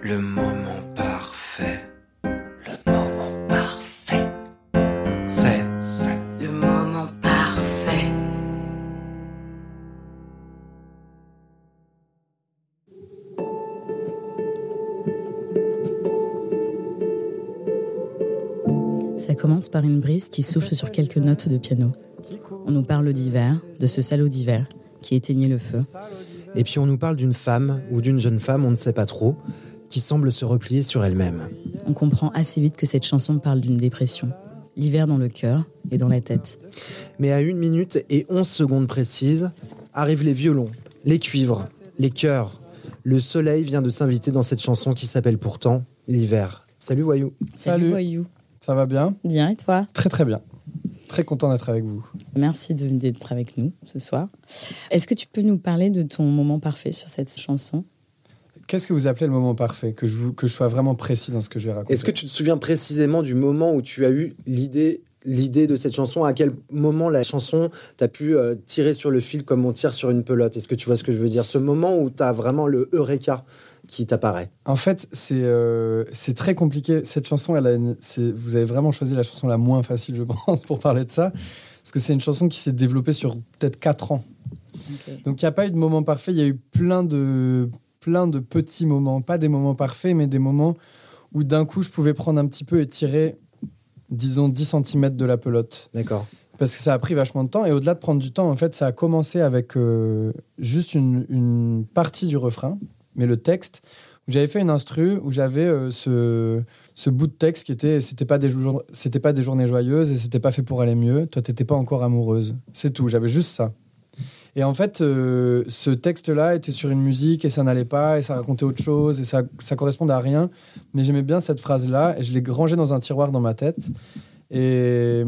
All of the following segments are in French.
Le moment parfait. Le moment parfait. C'est Le moment parfait. Ça commence par une brise qui souffle sur quelques notes de piano. On nous parle d'hiver, de ce salaud d'hiver qui éteignait le feu. Et puis on nous parle d'une femme ou d'une jeune femme, on ne sait pas trop, qui semble se replier sur elle-même. On comprend assez vite que cette chanson parle d'une dépression. L'hiver dans le cœur et dans la tête. Mais à une minute et onze secondes précises, arrivent les violons, les cuivres, les chœurs. Le soleil vient de s'inviter dans cette chanson qui s'appelle pourtant L'hiver. Salut Voyou. Salut, Salut. voyou. Ça va bien? Bien et toi? Très très bien. Très content d'être avec vous. Merci de- d'être avec nous ce soir. Est-ce que tu peux nous parler de ton moment parfait sur cette chanson? Qu'est-ce que vous appelez le moment parfait que je, vous- que je sois vraiment précis dans ce que je vais raconter Est-ce que tu te souviens précisément du moment où tu as eu l'idée l'idée de cette chanson? À quel moment la chanson t'a pu euh, tirer sur le fil comme on tire sur une pelote? Est-ce que tu vois ce que je veux dire? Ce moment où tu as vraiment le eureka qui t'apparaît. En fait, c'est euh, c'est très compliqué. Cette chanson, elle a une- c'est- vous avez vraiment choisi la chanson la moins facile, je pense, pour parler de ça. Parce que c'est une chanson qui s'est développée sur peut-être 4 ans. Donc il n'y a pas eu de moment parfait, il y a eu plein de, plein de petits moments. Pas des moments parfaits, mais des moments où d'un coup, je pouvais prendre un petit peu et tirer, disons, 10 cm de la pelote. D'accord. Parce que ça a pris vachement de temps. Et au-delà de prendre du temps, en fait, ça a commencé avec euh, juste une, une partie du refrain, mais le texte, où j'avais fait une instru, où j'avais euh, ce, ce bout de texte qui était c'était pas, des c'était pas des journées joyeuses et c'était pas fait pour aller mieux. Toi, t'étais pas encore amoureuse. C'est tout. J'avais juste ça. Et en fait, euh, ce texte-là était sur une musique et ça n'allait pas et ça racontait autre chose et ça, ça correspondait à rien. Mais j'aimais bien cette phrase-là et je l'ai rangée dans un tiroir dans ma tête. Et,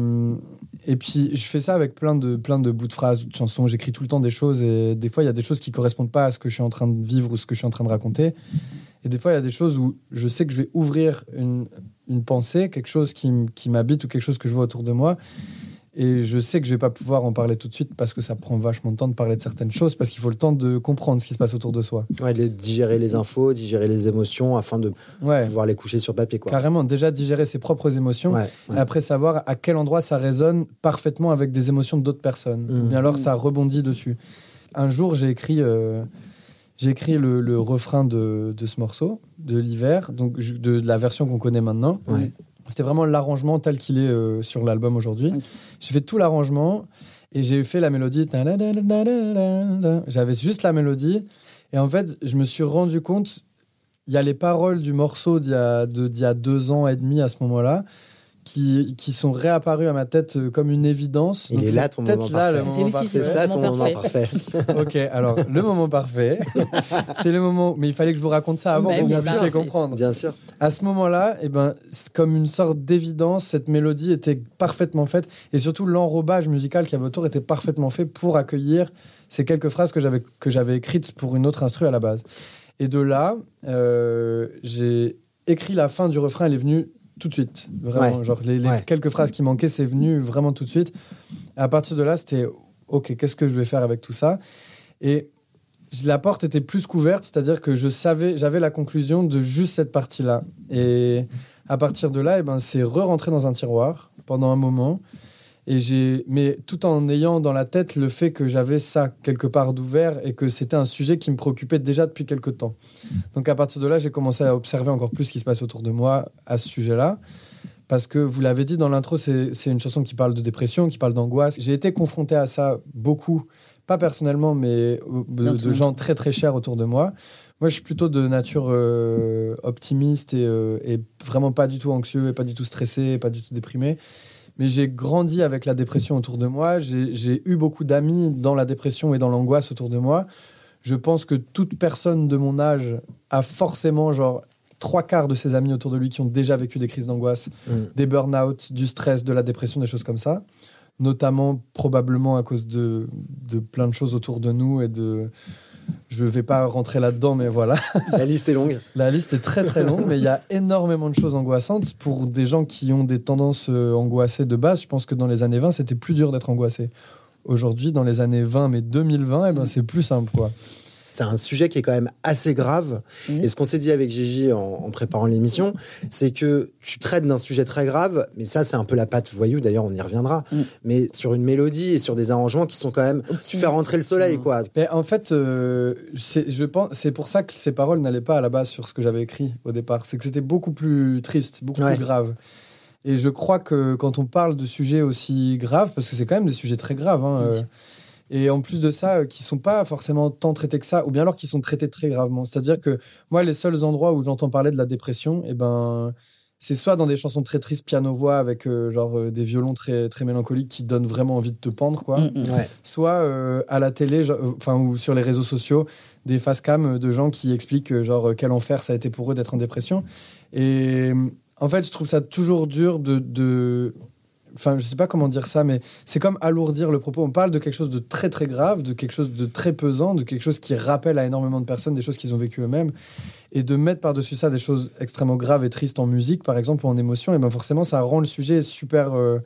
et puis, je fais ça avec plein de, plein de bouts de phrases de chansons. J'écris tout le temps des choses et des fois, il y a des choses qui correspondent pas à ce que je suis en train de vivre ou ce que je suis en train de raconter. Et des fois, il y a des choses où je sais que je vais ouvrir une, une pensée, quelque chose qui, qui m'habite ou quelque chose que je vois autour de moi. Et je sais que je vais pas pouvoir en parler tout de suite parce que ça prend vachement de temps de parler de certaines choses, parce qu'il faut le temps de comprendre ce qui se passe autour de soi. Ouais, de digérer les infos, digérer les émotions afin de Ouais, pouvoir les coucher sur papier. Quoi. carrément. Déjà digérer ses propres émotions. Ouais. Et après savoir à quel endroit ça résonne parfaitement avec des émotions d'autres personnes. Ou bien alors ça rebondit dessus. Un jour, j'ai écrit, euh, j'ai écrit le, le refrain de, de ce morceau, de l'hiver, donc de, de la version qu'on connaît maintenant. C'était vraiment l'arrangement tel qu'il est euh, sur l'album aujourd'hui. J'ai fait tout l'arrangement et j'ai fait la mélodie. J'avais juste la mélodie. Et en fait, je me suis rendu compte, il y a les paroles du morceau d'il y, a- de- d'il y a deux ans et demi à ce moment-là. Qui, qui sont réapparues à ma tête euh, comme une évidence. Il Donc est c'est là ton moment là, parfait. C'est moment ça ton moment moment parfait. parfait. Ok, alors le moment parfait, c'est le moment. Mais il fallait que je vous raconte ça avant Bah pour que vous puissiez comprendre. Bien sûr. À ce moment-là, eh ben, comme une sorte d'évidence, cette mélodie était parfaitement faite et surtout l'enrobage musical qu'il y avait autour était parfaitement fait pour accueillir ces quelques phrases que j'avais que j'avais écrites pour une autre instru à la base. Et de là, euh, j'ai écrit la fin du refrain, elle est venue tout de suite. Vraiment, Ouais. genre les, les Ouais. quelques phrases qui manquaient, c'est venu vraiment tout de suite. Et à partir de là, c'était ok, qu'est-ce que je vais faire avec tout ça? Et la porte était plus couverte, c'est-à-dire que je savais, j'avais la conclusion de juste cette partie-là. Et à partir de là, eh ben, c'est re-rentré dans un tiroir pendant un moment. Et j'ai, mais tout en ayant dans la tête le fait que j'avais ça quelque part d'ouvert et que c'était un sujet qui me préoccupait déjà depuis quelque temps. Donc à partir de là, j'ai commencé à observer encore plus ce qui se passe autour de moi à ce sujet-là. Parce que vous l'avez dit dans l'intro, c'est une chanson qui parle de dépression, qui parle d'angoisse. J'ai été confronté à ça beaucoup, pas personnellement, mais euh, de, gens très très chers autour de moi. Moi, je suis plutôt de nature euh, optimiste et, euh, et vraiment pas du tout anxieux et pas du tout stressé et pas du tout déprimé. Mais j'ai grandi avec la dépression autour de moi. J'ai j'ai eu beaucoup d'amis dans la dépression et dans l'angoisse autour de moi. Je pense que toute personne de mon âge a forcément genre trois quarts de ses amis autour de lui qui ont déjà vécu des crises d'angoisse, Mm. des burn-out, du stress, de la dépression, des choses comme ça. Notamment, probablement à cause de, de plein de choses autour de nous et de. Je vais pas rentrer là-dedans, mais voilà. La liste est longue. La liste est très très longue, mais il y a énormément de choses angoissantes. Pour des gens qui ont des tendances euh, angoissées de base, je pense que dans les années 20, c'était plus dur d'être angoissé. Aujourd'hui, dans les années 20, mais 2020, eh ben, c'est plus simple. Quoi. C'est un sujet qui est quand même assez grave. Mhm. Et ce qu'on s'est dit avec Gigi en, en préparant l'émission, c'est que tu traites d'un sujet très grave, mais ça, c'est un peu la patte voyou, d'ailleurs, on y reviendra, Mhm. mais sur une mélodie et sur des arrangements qui sont quand même. Tu Optimiste. fais rentrer le soleil, Mhm. quoi. Mais en fait, euh, c'est, je pense, c'est pour ça que ces paroles n'allaient pas à la base sur ce que j'avais écrit au départ. C'est que c'était beaucoup plus triste, beaucoup Ouais. plus grave. Et je crois que quand on parle de sujets aussi graves, parce que c'est quand même des sujets très graves, hein, euh. Et en plus de ça, euh, qui sont pas forcément tant traités que ça, ou bien alors qui sont traités très gravement. C'est-à-dire que moi, les seuls endroits où j'entends parler de la dépression, eh ben, c'est soit dans des chansons très tristes, piano-voix, avec euh, genre euh, des violons très, très mélancoliques qui donnent vraiment envie de te pendre, quoi Mm, mm. Ouais. soit euh, à la télé, enfin ou sur les réseaux sociaux, des face cam de gens qui expliquent genre quel enfer ça a été pour eux d'être en dépression. Et en fait, je trouve ça toujours dur de, de- enfin, je sais pas comment dire ça, mais c'est comme alourdir le propos. On parle de quelque chose de très très grave, de quelque chose de très pesant, de quelque chose qui rappelle à énormément de personnes des choses qu'ils ont vécues eux-mêmes, et de mettre par-dessus ça des choses extrêmement graves et tristes en musique, par exemple, ou en émotion. Et ben forcément, ça rend le sujet super euh,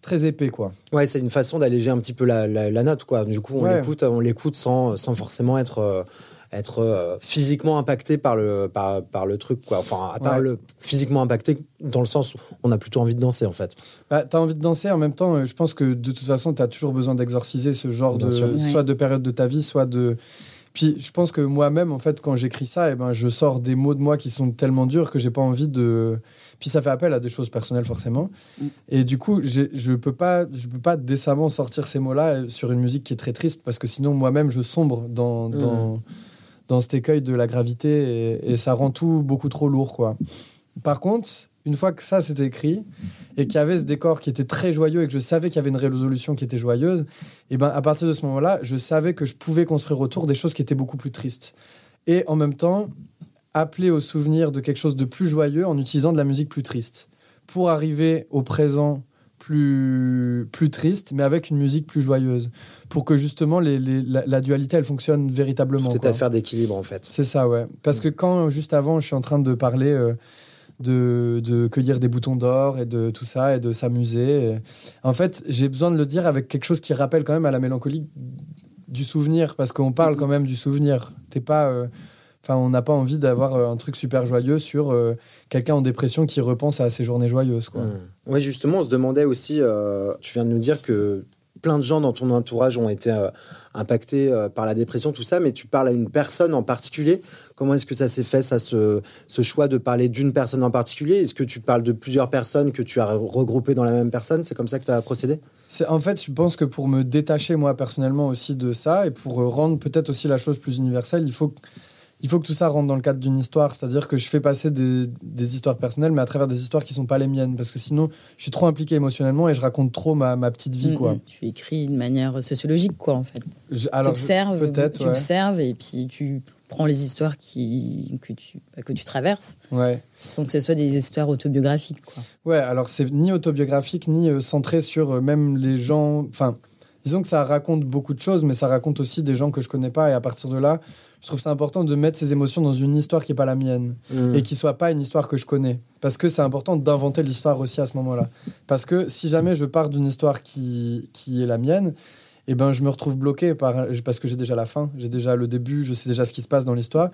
très épais, quoi. Ouais, c'est une façon d'alléger un petit peu la, la- la note, quoi. Du coup, on Ouais. l'écoute, on l'écoute sans, sans forcément être, euh, être euh, physiquement impacté par le, par, par le truc, quoi. Enfin, à part Ouais. le physiquement impacté dans le sens où on a plutôt envie de danser, en fait. Bah, t'as envie de danser en même temps. euh, je pense que de toute façon, t'as toujours besoin d'exorciser ce genre Bien de, sûr. Ouais. soit de période de ta vie, soit de. Puis je pense que moi-même, en fait, quand j'écris ça, eh ben, je sors des mots de moi qui sont tellement durs que j'ai pas envie de. Puis ça fait appel à des choses personnelles forcément. Mm. Et du coup, je peux pas, je peux pas décemment sortir ces mots-là euh, sur une musique qui est très triste parce que sinon moi-même je sombre dans Mm. dans, dans cet écueil de la gravité et, ça rend tout beaucoup trop lourd quoi. Par contre, une fois que ça c'était écrit et qu'il y avait ce décor qui était très joyeux et que je savais qu'il y avait une résolution qui était joyeuse, et ben à partir de ce moment-là, je savais que je pouvais construire autour des choses qui étaient beaucoup plus tristes. Et en même temps, appeler au souvenir de quelque chose de plus joyeux en utilisant de la musique plus triste pour arriver au présent plus, plus triste, mais avec une musique plus joyeuse. Pour que justement les, les- la, la dualité, elle fonctionne véritablement. Tout est quoi. affaire d'équilibre, en fait. C'est ça, ouais. Parce que quand, juste avant, je suis en train de parler euh, de, de cueillir des boutons d'or et de tout ça, et de s'amuser, en fait, j'ai besoin de le dire avec quelque chose qui rappelle quand même à la mélancolie du souvenir, parce qu'on parle quand même du souvenir. T'es pas... euh, Enfin, on n'a pas envie d'avoir euh, un truc super joyeux sur euh, quelqu'un en dépression qui repense à ses journées joyeuses, quoi. Oui, justement, on se demandait aussi, euh, tu viens de nous dire que plein de gens dans ton entourage ont été euh, impactés par la dépression, tout ça, mais tu parles à une personne en particulier. Comment est-ce que ça s'est fait, ça, ce, ce choix de parler d'une personne en particulier? Est-ce que tu parles de plusieurs personnes que tu as regroupées dans la même personne? C'est comme ça que tu as procédé En fait, je pense que pour me détacher moi personnellement aussi de ça et pour rendre peut-être aussi la chose plus universelle, il faut que, il faut que tout ça rentre dans le cadre d'une histoire. C'est-à-dire que je fais passer des, des histoires personnelles, mais à travers des histoires qui sont pas les miennes, parce que sinon, je suis trop impliqué émotionnellement et je raconte trop ma, ma petite vie, Mm, quoi. mm. Tu écris de manière sociologique, quoi, en fait. Je- Tu alors, observes, tu ouais. observes et puis tu prends les histoires qui, que, tu, bah, que tu traverses ouais. sans que ce soit des histoires autobiographiques, quoi. Ouais, alors c'est ni autobiographique, ni euh, centré sur euh, même les gens. Enfin, disons que ça raconte beaucoup de choses, mais ça raconte aussi des gens que je connais pas. Et à partir de là, je trouve ça important de mettre ces émotions dans une histoire qui est pas la mienne. Mm. et qui soit pas une histoire que je connais. Parce que c'est important d'inventer l'histoire aussi à ce moment-là. Parce que si jamais je pars d'une histoire qui, qui est la mienne, eh ben je me retrouve bloqué par, parce que j'ai déjà la fin, j'ai déjà le début, je sais déjà ce qui se passe dans l'histoire.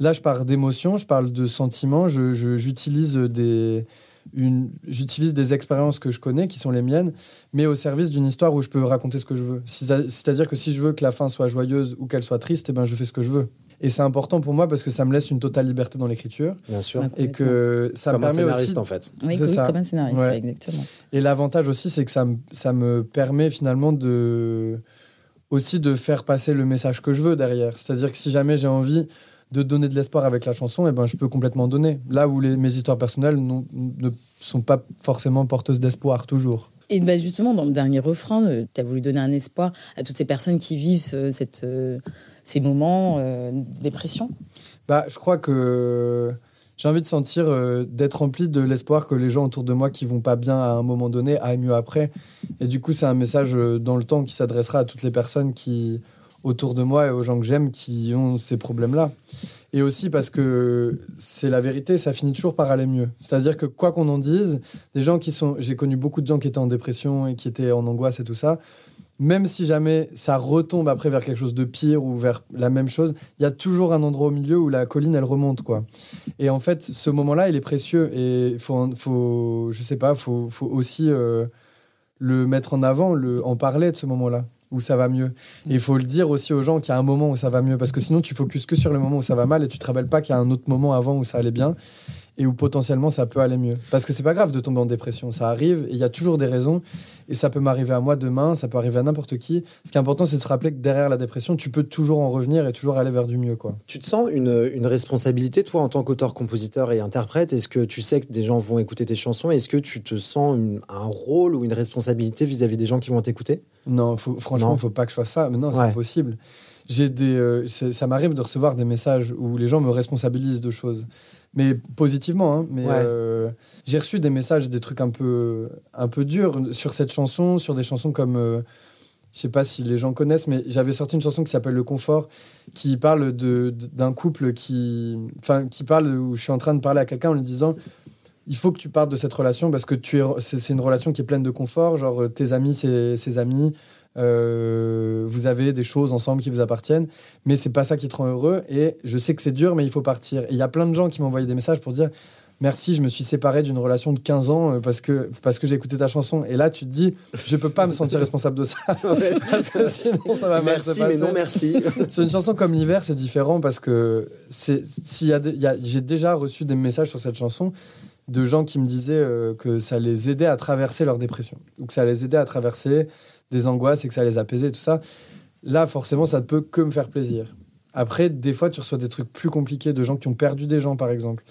Là, je parle d'émotions, je parle de sentiments, je- je- j'utilise des, une- j'utilise des expériences que je connais, qui sont les miennes, mais au service d'une histoire où je peux raconter ce que je veux. C'est-à-dire que si je veux que la fin soit joyeuse ou qu'elle soit triste, eh ben je fais ce que je veux. Et c'est important pour moi parce que ça me laisse une totale liberté dans l'écriture Bien sûr. Et que ça Comme me un permet scénariste, aussi en fait. Oui, C'est oui, ça. comme un scénariste, ouais, exactement. et l'avantage aussi c'est que ça me, ça me permet finalement de aussi de faire passer le message que je veux derrière c'est-à-dire que si jamais j'ai envie de donner de l'espoir avec la chanson et ben je peux complètement donner là où les, mes histoires personnelles ne sont pas forcément porteuses d'espoir toujours Et bah, justement, dans le dernier refrain, tu as voulu donner un espoir à toutes ces personnes qui vivent euh, cette, euh, ces moments euh, de dépression? Bah, je crois que j'ai envie de sentir euh, d'être rempli de l'espoir que les gens autour de moi qui vont pas bien à un moment donné aillent mieux après. Et du coup, c'est un message euh, dans le temps qui s'adressera à toutes les personnes qui autour de moi et aux gens que j'aime qui ont ces problèmes-là. Et aussi parce que c'est la vérité, ça finit toujours par aller mieux. C'est-à-dire que quoi qu'on en dise, des gens qui sont, j'ai connu beaucoup de gens qui étaient en dépression et qui étaient en angoisse et tout ça. même si jamais ça retombe après vers quelque chose de pire ou vers la même chose, il y a toujours un endroit au milieu où la colline elle remonte quoi. Et en fait, ce moment-là, il est précieux et faut, faut, je sais pas, faut, faut aussi euh, le mettre en avant, le, en parler de ce moment-là où ça va mieux. Et il faut le dire aussi aux gens qu'il y a un moment où ça va mieux parce que sinon tu focuses que sur le moment où ça va mal et tu te rappelles pas qu'il y a un autre moment avant où ça allait bien et où potentiellement ça peut aller mieux. Parce que c'est pas grave de tomber en dépression, ça arrive, il y a toujours des raisons, et ça peut m'arriver à moi demain, ça peut arriver à n'importe qui. Ce qui est important, c'est de se rappeler que derrière la dépression, tu peux toujours en revenir et toujours aller vers du mieux. Quoi. Tu te sens une, une responsabilité, toi, en tant qu'auteur, compositeur et interprète? Est-ce que tu sais que des gens vont écouter tes chansons? Est-ce que tu te sens une- un rôle ou une responsabilité vis-à-vis des gens qui vont t'écouter? Non, faut- franchement, il faut pas que je fasse ça, mais non, c'est impossible. J'ai des, euh, ça m'arrive de recevoir des messages où les gens me responsabilisent de choses, mais positivement. hein, mais Ouais. euh, j'ai reçu des messages, des trucs un peu, un peu durs sur cette chanson, sur des chansons comme, euh, je sais pas si les gens connaissent, mais j'avais sorti une chanson qui s'appelle Le Confort, qui parle de- d'un couple qui, enfin, qui parle où je suis en train de parler à quelqu'un en lui disant. Il faut que tu partes de cette relation parce que tu es, c'est, c'est une relation qui est pleine de confort. Genre, euh, tes amis, c'est ses amis. Euh, vous avez des choses ensemble qui vous appartiennent, mais c'est pas ça qui te rend heureux. Et je sais que c'est dur, mais il faut partir. Et il y a plein de gens qui m'ont envoyé des messages pour dire merci, je me suis séparé d'une relation de 15 ans euh, parce que, parce que j'ai écouté ta chanson. Et là, tu te dis, je peux pas me sentir responsable de ça. parce que sinon, ça va mal se Merci, mais passer. non merci. Sur une chanson comme l'hiver, c'est différent parce que y a il y a- j'ai déjà reçu des messages sur cette chanson de gens qui me disaient euh, que ça les aidait à traverser leur dépression ou que ça les aidait à traverser des angoisses et que ça les apaisait et tout ça. Là, forcément, ça ne peut que me faire plaisir. Après, des fois, tu reçois des trucs plus compliqués de gens qui ont perdu des gens, par exemple,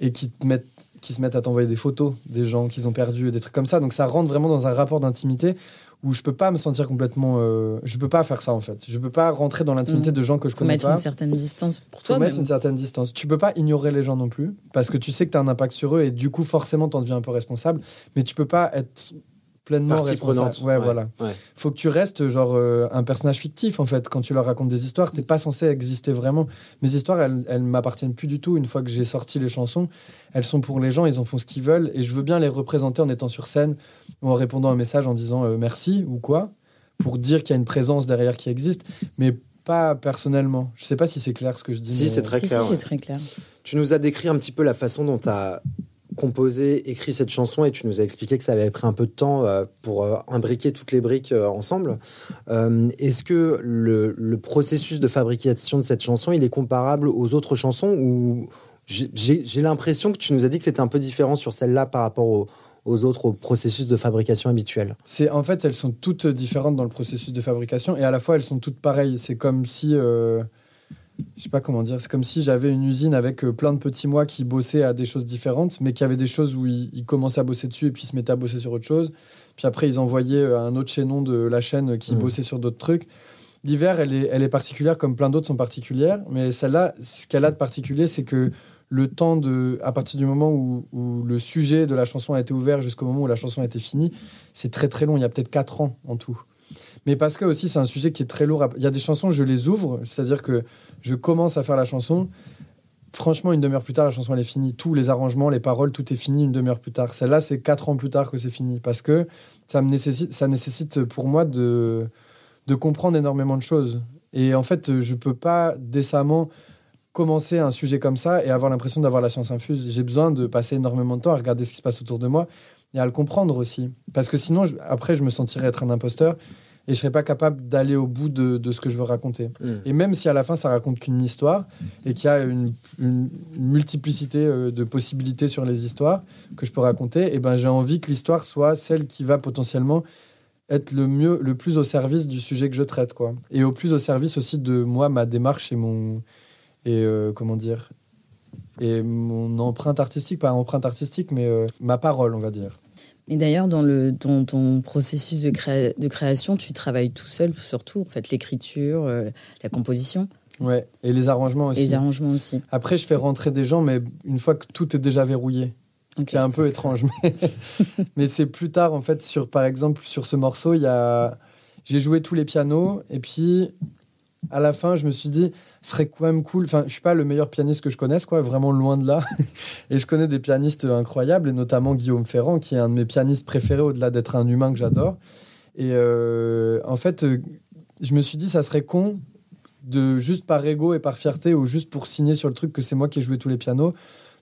et qui te mettent qui se mettent à t'envoyer des photos des gens qu'ils ont perdus et des trucs comme ça. Donc ça rentre vraiment dans un rapport d'intimité où je peux pas me sentir complètement. euh, je peux pas faire ça en fait. Je peux pas rentrer dans l'intimité Mhm. de gens que je connais mettre pas. une certaine distance pour Faut toi. mettre même. une certaine distance. Tu peux pas ignorer les gens non plus, parce que tu sais que tu as un impact sur eux et du coup, forcément, tu en deviens un peu responsable. Mais tu peux pas être pleinement Partie responsable. prenante. Ouais, voilà. ouais. Faut que tu restes genre euh, un personnage fictif en fait. Quand tu leur racontes des histoires, t'es pas censé exister vraiment. Mes histoires, elles, elles m'appartiennent plus du tout. Une fois que j'ai sorti les chansons, elles sont pour les gens, ils en font ce qu'ils veulent et je veux bien les représenter en étant sur scène ou en répondant à un message en disant euh, merci ou quoi pour dire qu'il y a une présence derrière qui existe, mais pas personnellement. Je sais pas si c'est clair ce que je dis. Si, mais- c'est très Si, si, clair, c'est ouais. très clair. Tu nous as décrit un petit peu la façon dont tu as composé, écrit cette chanson et tu nous as expliqué que ça avait pris un peu de temps euh, pour euh, imbriquer toutes les briques euh, ensemble. Est-ce que le, processus de fabrication de cette chanson, il est comparable aux autres chansons ou j'ai- l'impression que tu nous as dit que c'était un peu différent sur celle-là par rapport aux, autres, au processus de fabrication habituel? C'est en fait elles sont toutes différentes dans le processus de fabrication et à la fois elles sont toutes pareilles. C'est comme si je sais pas comment dire. C'est comme si j'avais une usine avec euh, plein de petits mois qui bossaient à des choses différentes, mais qui avaient des choses où ils, ils commençaient à bosser dessus et puis ils se mettaient à bosser sur autre chose. Puis après ils envoyaient euh, un autre chaînon de la chaîne qui Mhm. bossait sur d'autres trucs. L'hiver, elle est, elle est particulière comme plein d'autres sont particulières, mais celle-là, ce qu'elle a de particulier, c'est que le temps de, à partir du moment où, où le sujet de la chanson a été ouvert jusqu'au moment où la chanson a été finie, c'est très très long. Il y a peut-être 4 ans en tout. Mais parce que aussi c'est un sujet qui est très lourd. Il y a des chansons, je les ouvre, c'est-à-dire que je commence à faire la chanson. Franchement, une demi-heure plus tard, la chanson elle est finie. Tous les arrangements, les paroles, tout est fini une demi-heure plus tard. Celle-là, c'est quatre ans plus tard que c'est fini. Parce que ça, me nécessite, ça nécessite pour moi de, de comprendre énormément de choses. Et en fait, je peux pas décemment commencer un sujet comme ça et avoir l'impression d'avoir la science infuse. J'ai besoin de passer énormément de temps à regarder ce qui se passe autour de moi et à le comprendre aussi. Parce que sinon, après, je me sentirais être un imposteur et je serais pas capable d'aller au bout de, de ce que je veux raconter. Mm. Et même si à la fin, ça raconte qu'une histoire et qu'il y a une, une multiplicité euh, de possibilités sur les histoires que je peux raconter, et ben, j'ai envie que l'histoire soit celle qui va potentiellement être le mieux, le plus au service du sujet que je traite, quoi. Et au plus au service aussi de moi, ma démarche et mon et euh, comment dire et mon empreinte artistique, pas empreinte artistique, mais euh, ma parole, on va dire. Mais d'ailleurs, dans, le, dans ton processus de, créa- de création, tu travailles tout seul sur tout, en fait, l'écriture, euh, la composition Ouais. Et les arrangements et aussi. les arrangements aussi. Après, je fais rentrer des gens, mais une fois que tout est déjà verrouillé. Ce qui est un peu étrange. Mais, mais c'est plus tard, en fait, sur, par exemple, sur ce morceau, il y a... j'ai joué tous les pianos, et puis à la fin, je me suis dit, ce serait quand même cool. Enfin, je suis pas le meilleur pianiste que je connaisse, quoi, vraiment loin de là. et je connais des pianistes incroyables, et notamment Guillaume Ferrand, qui est un de mes pianistes préférés, au-delà d'être un humain que j'adore. Et euh, en fait, je me suis dit, ça serait con de juste par ego et par fierté ou juste pour signer sur le truc que c'est moi qui ai joué tous les pianos,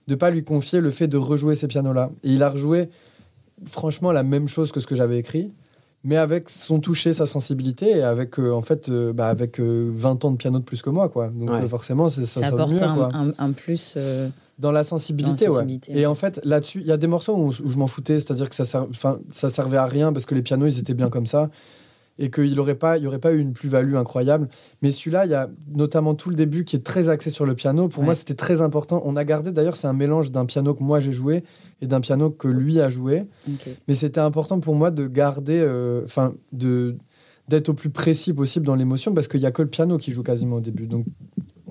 de pas lui confier le fait de rejouer ces pianos-là. Et il a rejoué franchement la même chose que ce que j'avais écrit, mais avec son toucher, sa sensibilité et avec euh, en fait euh, bah, avec euh, 20 ans de piano de plus que moi quoi. Donc Ouais. euh, forcément ça, Ça sonne apporte mieux, un, quoi. un- un plus. euh, dans la sensibilité, Dans la ouais. sensibilité, Et en fait là-dessus, il y a des morceaux où, où je m'en foutais, c'est-à-dire que ça ser- enfin ça servait à rien parce que les pianos ils étaient bien comme ça et qu'il aurait pas il y aurait pas eu une plus-value incroyable. Mais celui-là, il y a notamment tout le début qui est très axé sur le piano. Pour Ouais. moi, c'était très important. On a gardé d'ailleurs, c'est un mélange d'un piano que moi j'ai joué et d'un piano que lui a joué. Mais c'était important pour moi de garder, euh, enfin, de d'être au plus précis possible dans l'émotion parce qu'il y a que le piano qui joue quasiment au début. Donc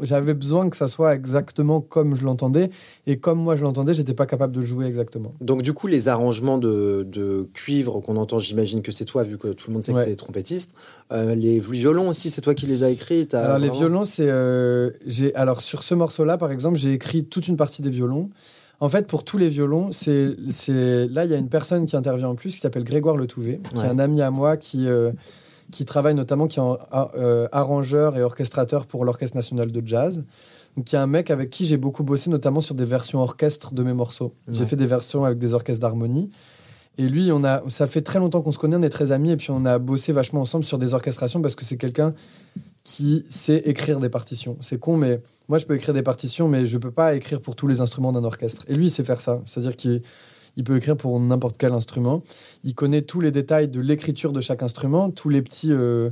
j'avais besoin que ça soit exactement comme je l'entendais et comme moi je l'entendais, j'étais pas capable de le jouer exactement. Donc du coup, les arrangements de, de cuivre qu'on entend, j'imagine que c'est toi, vu que tout le monde sait Ouais. que tu es trompettiste. Euh, les violons aussi, c'est toi qui les as écrits. Alors les violons, c'est euh, j'ai alors sur ce morceau-là par exemple, j'ai écrit toute une partie des violons. En fait, pour tous les violons, c'est c'est là il y a une personne qui intervient en plus qui s'appelle Grégoire Le Touvet, qui Ouais. est un ami à moi qui euh, qui travaille notamment qui est en- a- euh, arrangeur et orchestrateur pour l'Orchestre national de jazz. Donc, qui est un mec avec qui j'ai beaucoup bossé, notamment sur des versions orchestre de mes morceaux. J'ai fait des versions avec des orchestres d'harmonie. Et lui, on a, ça fait très longtemps qu'on se connaît, on est très amis, et puis on a bossé vachement ensemble sur des orchestrations parce que c'est quelqu'un qui sait écrire des partitions. C'est con, mais moi je peux écrire des partitions, mais je peux pas écrire pour tous les instruments d'un orchestre. Et lui, il sait faire ça. C'est-à-dire qu'il il peut écrire pour n'importe quel instrument. Il connaît tous les détails de l'écriture de chaque instrument, tous les petits. euh,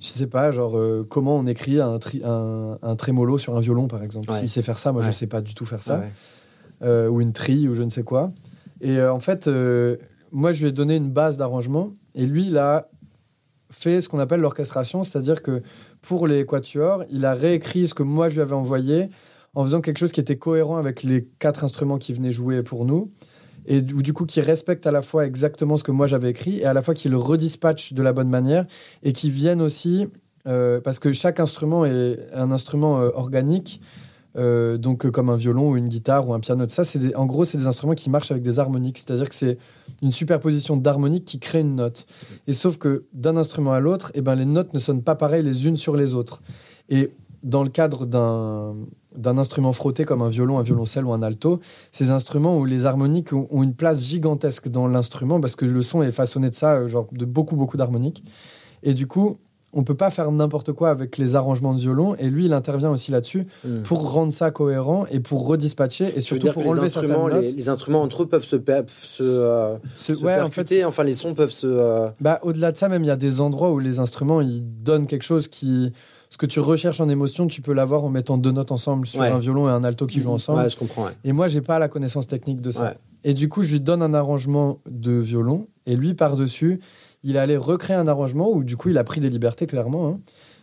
je sais pas, genre euh, comment on écrit un, tri- un, un trémolo sur un violon, par exemple. Ouais. Il sait faire ça, moi Ouais. je sais pas du tout faire ça ouais. euh, ou une trille ou je ne sais quoi. Et euh, en fait, moi, je lui ai donné une base d'arrangement et lui, il a fait ce qu'on appelle l'orchestration, c'est-à-dire que pour les quatuors, il a réécrit ce que moi je lui avais envoyé en faisant quelque chose qui était cohérent avec les quatre instruments qui venaient jouer pour nous et du, coup qui respecte à la fois exactement ce que moi j'avais écrit et à la fois qui le redispatche de la bonne manière et qui viennent aussi euh, parce que chaque instrument est un instrument euh, organique euh, donc comme un violon ou une guitare ou un piano. Ça, c'est en gros, c'est des instruments qui marchent avec des harmoniques, c'est-à-dire que c'est une superposition d'harmoniques qui crée une note. Et sauf que d'un instrument à l'autre, eh ben, les notes ne sonnent pas pareil les unes sur les autres. Et dans le cadre d'un d'un instrument frotté comme un violon, un violoncelle ou un alto, ces instruments où les harmoniques ont, une place gigantesque dans l'instrument parce que le son est façonné de ça, euh, genre de beaucoup beaucoup d'harmoniques. Et du coup, on peut pas faire n'importe quoi avec les arrangements de violon. Et lui, il intervient aussi là-dessus Hmm. pour rendre ça cohérent et pour redispatcher et surtout pour que les enlever instruments, certaines les, notes. les instruments entre eux peuvent se, euh, Ce- se ouais, en fait, percuter, enfin les sons peuvent se... euh, bah, au-delà de ça, même il y a des endroits où les instruments ils donnent quelque chose qui, ce que tu recherches en émotion, tu peux l'avoir en mettant deux notes ensemble sur Ouais. un violon et un alto qui jouent ensemble. Ouais, je comprends. ouais. Et moi, j'ai pas la connaissance technique de ça. Et du coup, je lui donne un arrangement de violon et lui par dessus, il allait recréer un arrangement où du coup, il a pris des libertés clairement. hein.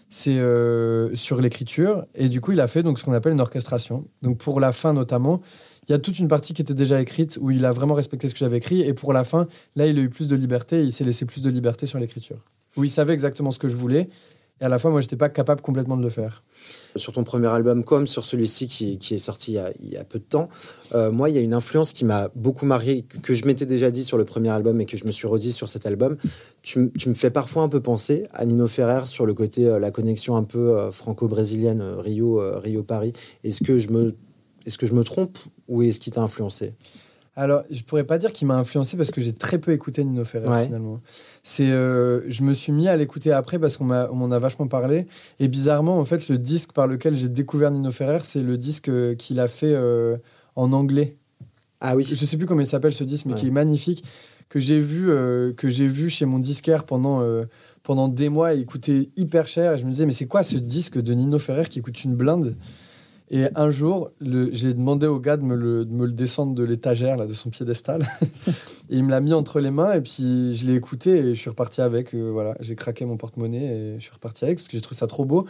C'est euh, sur l'écriture et du coup, il a fait donc ce qu'on appelle une orchestration. Donc pour la fin notamment, il y a toute une partie qui était déjà écrite où il a vraiment respecté ce que j'avais écrit et pour la fin, là, il a eu plus de liberté, il s'est laissé plus de liberté sur l'écriture. Où il savait exactement ce que je voulais et à la fois, moi, j'étais pas capable complètement de le faire. Sur ton premier album, comme sur celui-ci qui, qui est sorti il y, a, peu de temps, euh, moi, il y a une influence qui m'a beaucoup marié, que, je m'étais déjà dit sur le premier album et que je me suis redit sur cet album. Tu, tu me fais parfois un peu penser à Nino Ferrer sur le côté, euh, la connexion un peu euh, franco-brésilienne, Rio, Rio-Paris. Est-ce que. Est-ce que je me trompe ou est-ce qu'il t'a influencé? Alors, je pourrais pas dire qu'il m'a influencé parce que j'ai très peu écouté Nino Ferrer Ouais. finalement. C'est, euh, je me suis mis à l'écouter après parce qu'on m'a- on m'en a vachement parlé. Et bizarrement, en fait, le disque par lequel j'ai découvert Nino Ferrer, c'est le disque euh, qu'il a fait euh, en anglais. Ah oui, Je sais plus comment il s'appelle ce disque, mais Ouais. qui est magnifique, que j'ai vu, que j'ai vu chez mon disquaire pendant pendant des mois. Il coûtait hyper cher. Et je me disais, mais c'est quoi ce disque de Nino Ferrer qui coûte une blinde? Et un jour, j'ai demandé au gars de me le, de me le descendre de l'étagère, là, de son piédestal. et il me l'a mis entre les mains, et puis je l'ai écouté, et je suis reparti avec. euh, voilà, j'ai craqué mon porte-monnaie, et je suis reparti avec, parce que j'ai trouvé ça trop beau.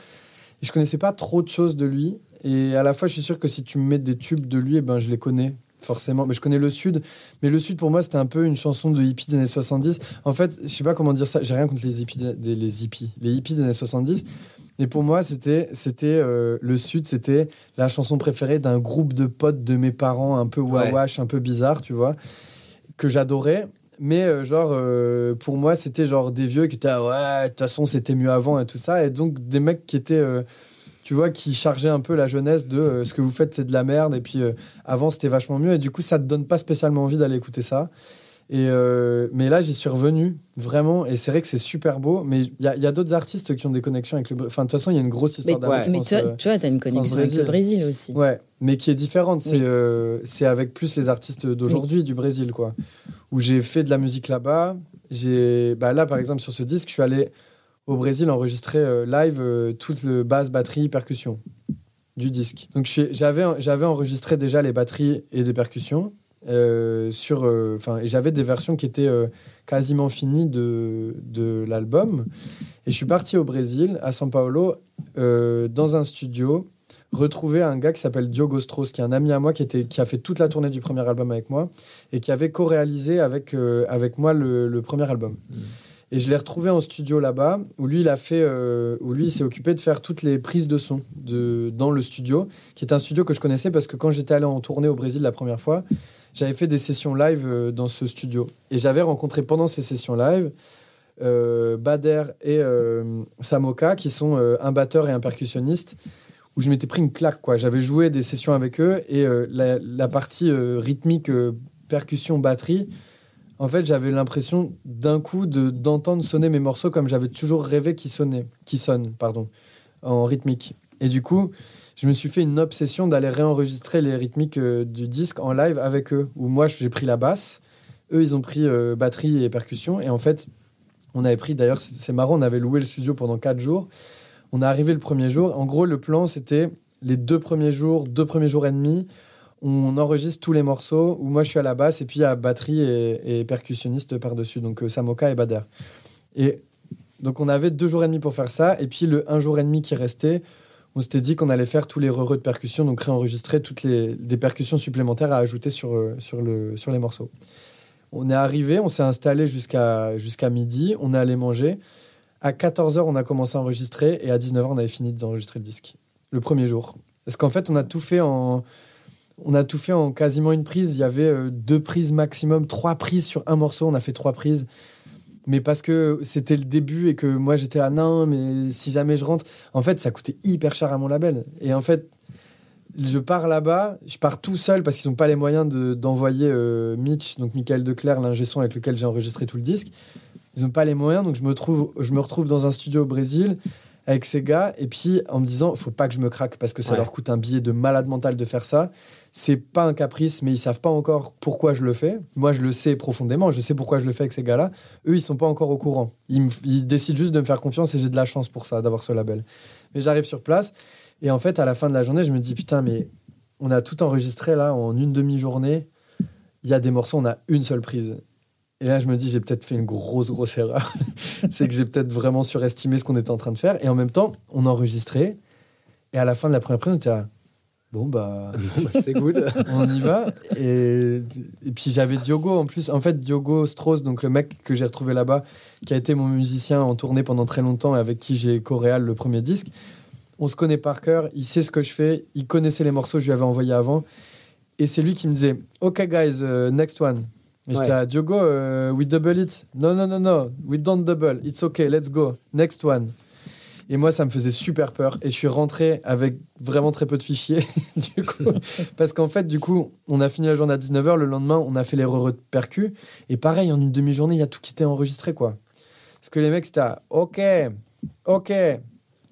Et je connaissais pas trop de choses de lui. Et à la fois, je suis sûr que si tu me mets des tubes de lui, eh ben, je les connais, forcément. Mais je connais le Sud. Mais le Sud, pour moi, c'était un peu une chanson de hippie des années 70. En fait, je sais pas comment dire ça. J'ai rien contre les hippies, des, les hippies. Les hippies des années 70. Et pour moi, c'était, c'était euh, le Sud, c'était la chanson préférée d'un groupe de potes de mes parents, un peu Ouais. wawash, un peu bizarre, tu vois, que j'adorais. mais euh, genre, euh, pour moi, c'était genre des vieux qui étaient, ah ouais, de toute façon, c'était mieux avant et tout ça. Et donc, des mecs qui étaient, tu vois, qui chargeaient un peu la jeunesse de euh, ce que vous faites, c'est de la merde. Et puis, euh, avant, c'était vachement mieux. Et du coup, ça te donne pas spécialement envie d'aller écouter ça. Et euh, mais là, j'y suis revenu, vraiment. Et c'est vrai que c'est super beau. Mais il y a, il y a d'autres artistes qui ont des connexions avec le. Enfin, de toute façon, il y a une grosse histoire d'amour. mais euh, tu vois, t'as une connexion avec le Brésil aussi. Ouais, mais qui est différente. C'est Oui. euh, c'est avec plus les artistes d'aujourd'hui du Brésil, quoi. Où j'ai fait de la musique là-bas. J'ai, bah là, par exemple, sur ce disque, je suis allé au Brésil enregistrer euh, live toute le basse, batterie, percussion du disque. Donc j'avais enregistré déjà les batteries et des percussions. Euh, sur, euh, enfin, et j'avais des versions qui étaient euh, quasiment finies de, de l'album. Et je suis parti au Brésil, à São Paulo, dans un studio, retrouver un gars qui s'appelle Diogo Strauss, qui est un ami à moi, qui, était, qui a fait toute la tournée du premier album avec moi, et qui avait co-réalisé avec, avec moi le, premier album. Et je l'ai retrouvé en studio là-bas, où lui, il a fait, où lui, s'est occupé de faire toutes les prises de son de, dans le studio, qui est un studio que je connaissais parce que quand j'étais allé en tournée au Brésil la première fois, j'avais fait des sessions live euh, dans ce studio. Et j'avais rencontré pendant ces sessions live euh, Bader et euh, Samoka, qui sont un batteur et un percussionniste, où je m'étais pris une claque. quoi. J'avais joué des sessions avec eux et la, partie rythmique, percussion, batterie, en fait, j'avais l'impression d'un coup de- d'entendre sonner mes morceaux comme j'avais toujours rêvé qu'ils sonnaient, sonnent, pardon, en rythmique. Et du coup, je me suis fait une obsession d'aller réenregistrer les rythmiques euh, du disque en live avec eux, où moi j'ai pris la basse, eux ils ont pris euh, batterie et percussion, et en fait, on avait pris, d'ailleurs c'est marrant, on avait loué le studio pendant quatre jours. On est arrivé le premier jour, en gros le plan c'était les deux premiers jours, deux premiers jours et demi, on enregistre tous les morceaux où moi je suis à la basse et puis a batterie et, et percussionniste par-dessus, donc euh, Samoka et Bader. Et donc on avait deux jours et demi pour faire ça, et puis le un jour et demi qui restait, on s'était dit qu'on allait faire tous les re de percussion, donc réenregistrer toutes les des percussions supplémentaires à ajouter sur, euh, sur, le, sur les morceaux. On est arrivé, on s'est installé jusqu'à jusqu'à midi, on est allé manger. À 14h, on a commencé à enregistrer et à 19h, on avait fini d'enregistrer le disque. Le premier jour. Parce qu'en fait, on a tout fait en, on a tout fait en quasiment une prise. Il y avait euh, deux prises maximum, trois prises sur un morceau. On a fait trois prises. Mais parce que c'était le début et que moi j'étais là, non, mais si jamais je rentre. En fait, ça coûtait hyper cher à mon label. Et en fait, je pars là-bas, je pars tout seul parce qu'ils n'ont pas les moyens de- d'envoyer euh, Mitch, donc Michael Declerc, l'ingé son avec lequel j'ai enregistré tout le disque. Ils n'ont pas les moyens, donc je me, trouve, je me retrouve dans un studio au Brésil avec ces gars, et puis en me disant, faut pas que je me craque parce que ça Ouais. leur coûte un billet de malade mental de faire ça. C'est pas un caprice, mais ils savent pas encore pourquoi je le fais. Moi, je le sais profondément, je sais pourquoi je le fais avec ces gars-là. Eux, ils sont pas encore au courant. Ils, décident juste de me faire confiance et j'ai de la chance pour ça, d'avoir ce label. Mais j'arrive sur place, et en fait, à la fin de la journée, je me dis, putain, mais on a tout enregistré là en une demi-journée. Il y a des morceaux, on a une seule prise. Et là, je me dis, j'ai peut-être fait une grosse, grosse erreur. c'est que j'ai peut-être vraiment surestimé ce qu'on était en train de faire. Et en même temps, on enregistrait. Et à la fin de la première prise, on était là, bon, bah, Bon, bah, c'est good. on y va. Et, et puis j'avais Diogo en plus. En fait, Diogo Strauss, donc le mec que j'ai retrouvé là-bas, qui a été mon musicien en tournée pendant très longtemps et avec qui j'ai co-réal le premier disque. On se connaît par cœur, il sait ce que je fais, il connaissait les morceaux que je lui avais envoyés avant. Et c'est lui qui me disait Ok, guys, uh, next one. Et j'étais Ouais. à Diogo, uh, we double it. No, no, no, no, we don't double. It's okay, let's go. Next one. Et moi, ça me faisait super peur. Et je suis rentré avec vraiment très peu de fichiers. du coup, parce qu'en fait, du coup, on a fini la journée à 19h. Le lendemain, on a fait les re de percu. Et pareil, en une demi-journée, il y a tout qui était enregistré, quoi. Parce que les mecs, c'était à, OK, OK,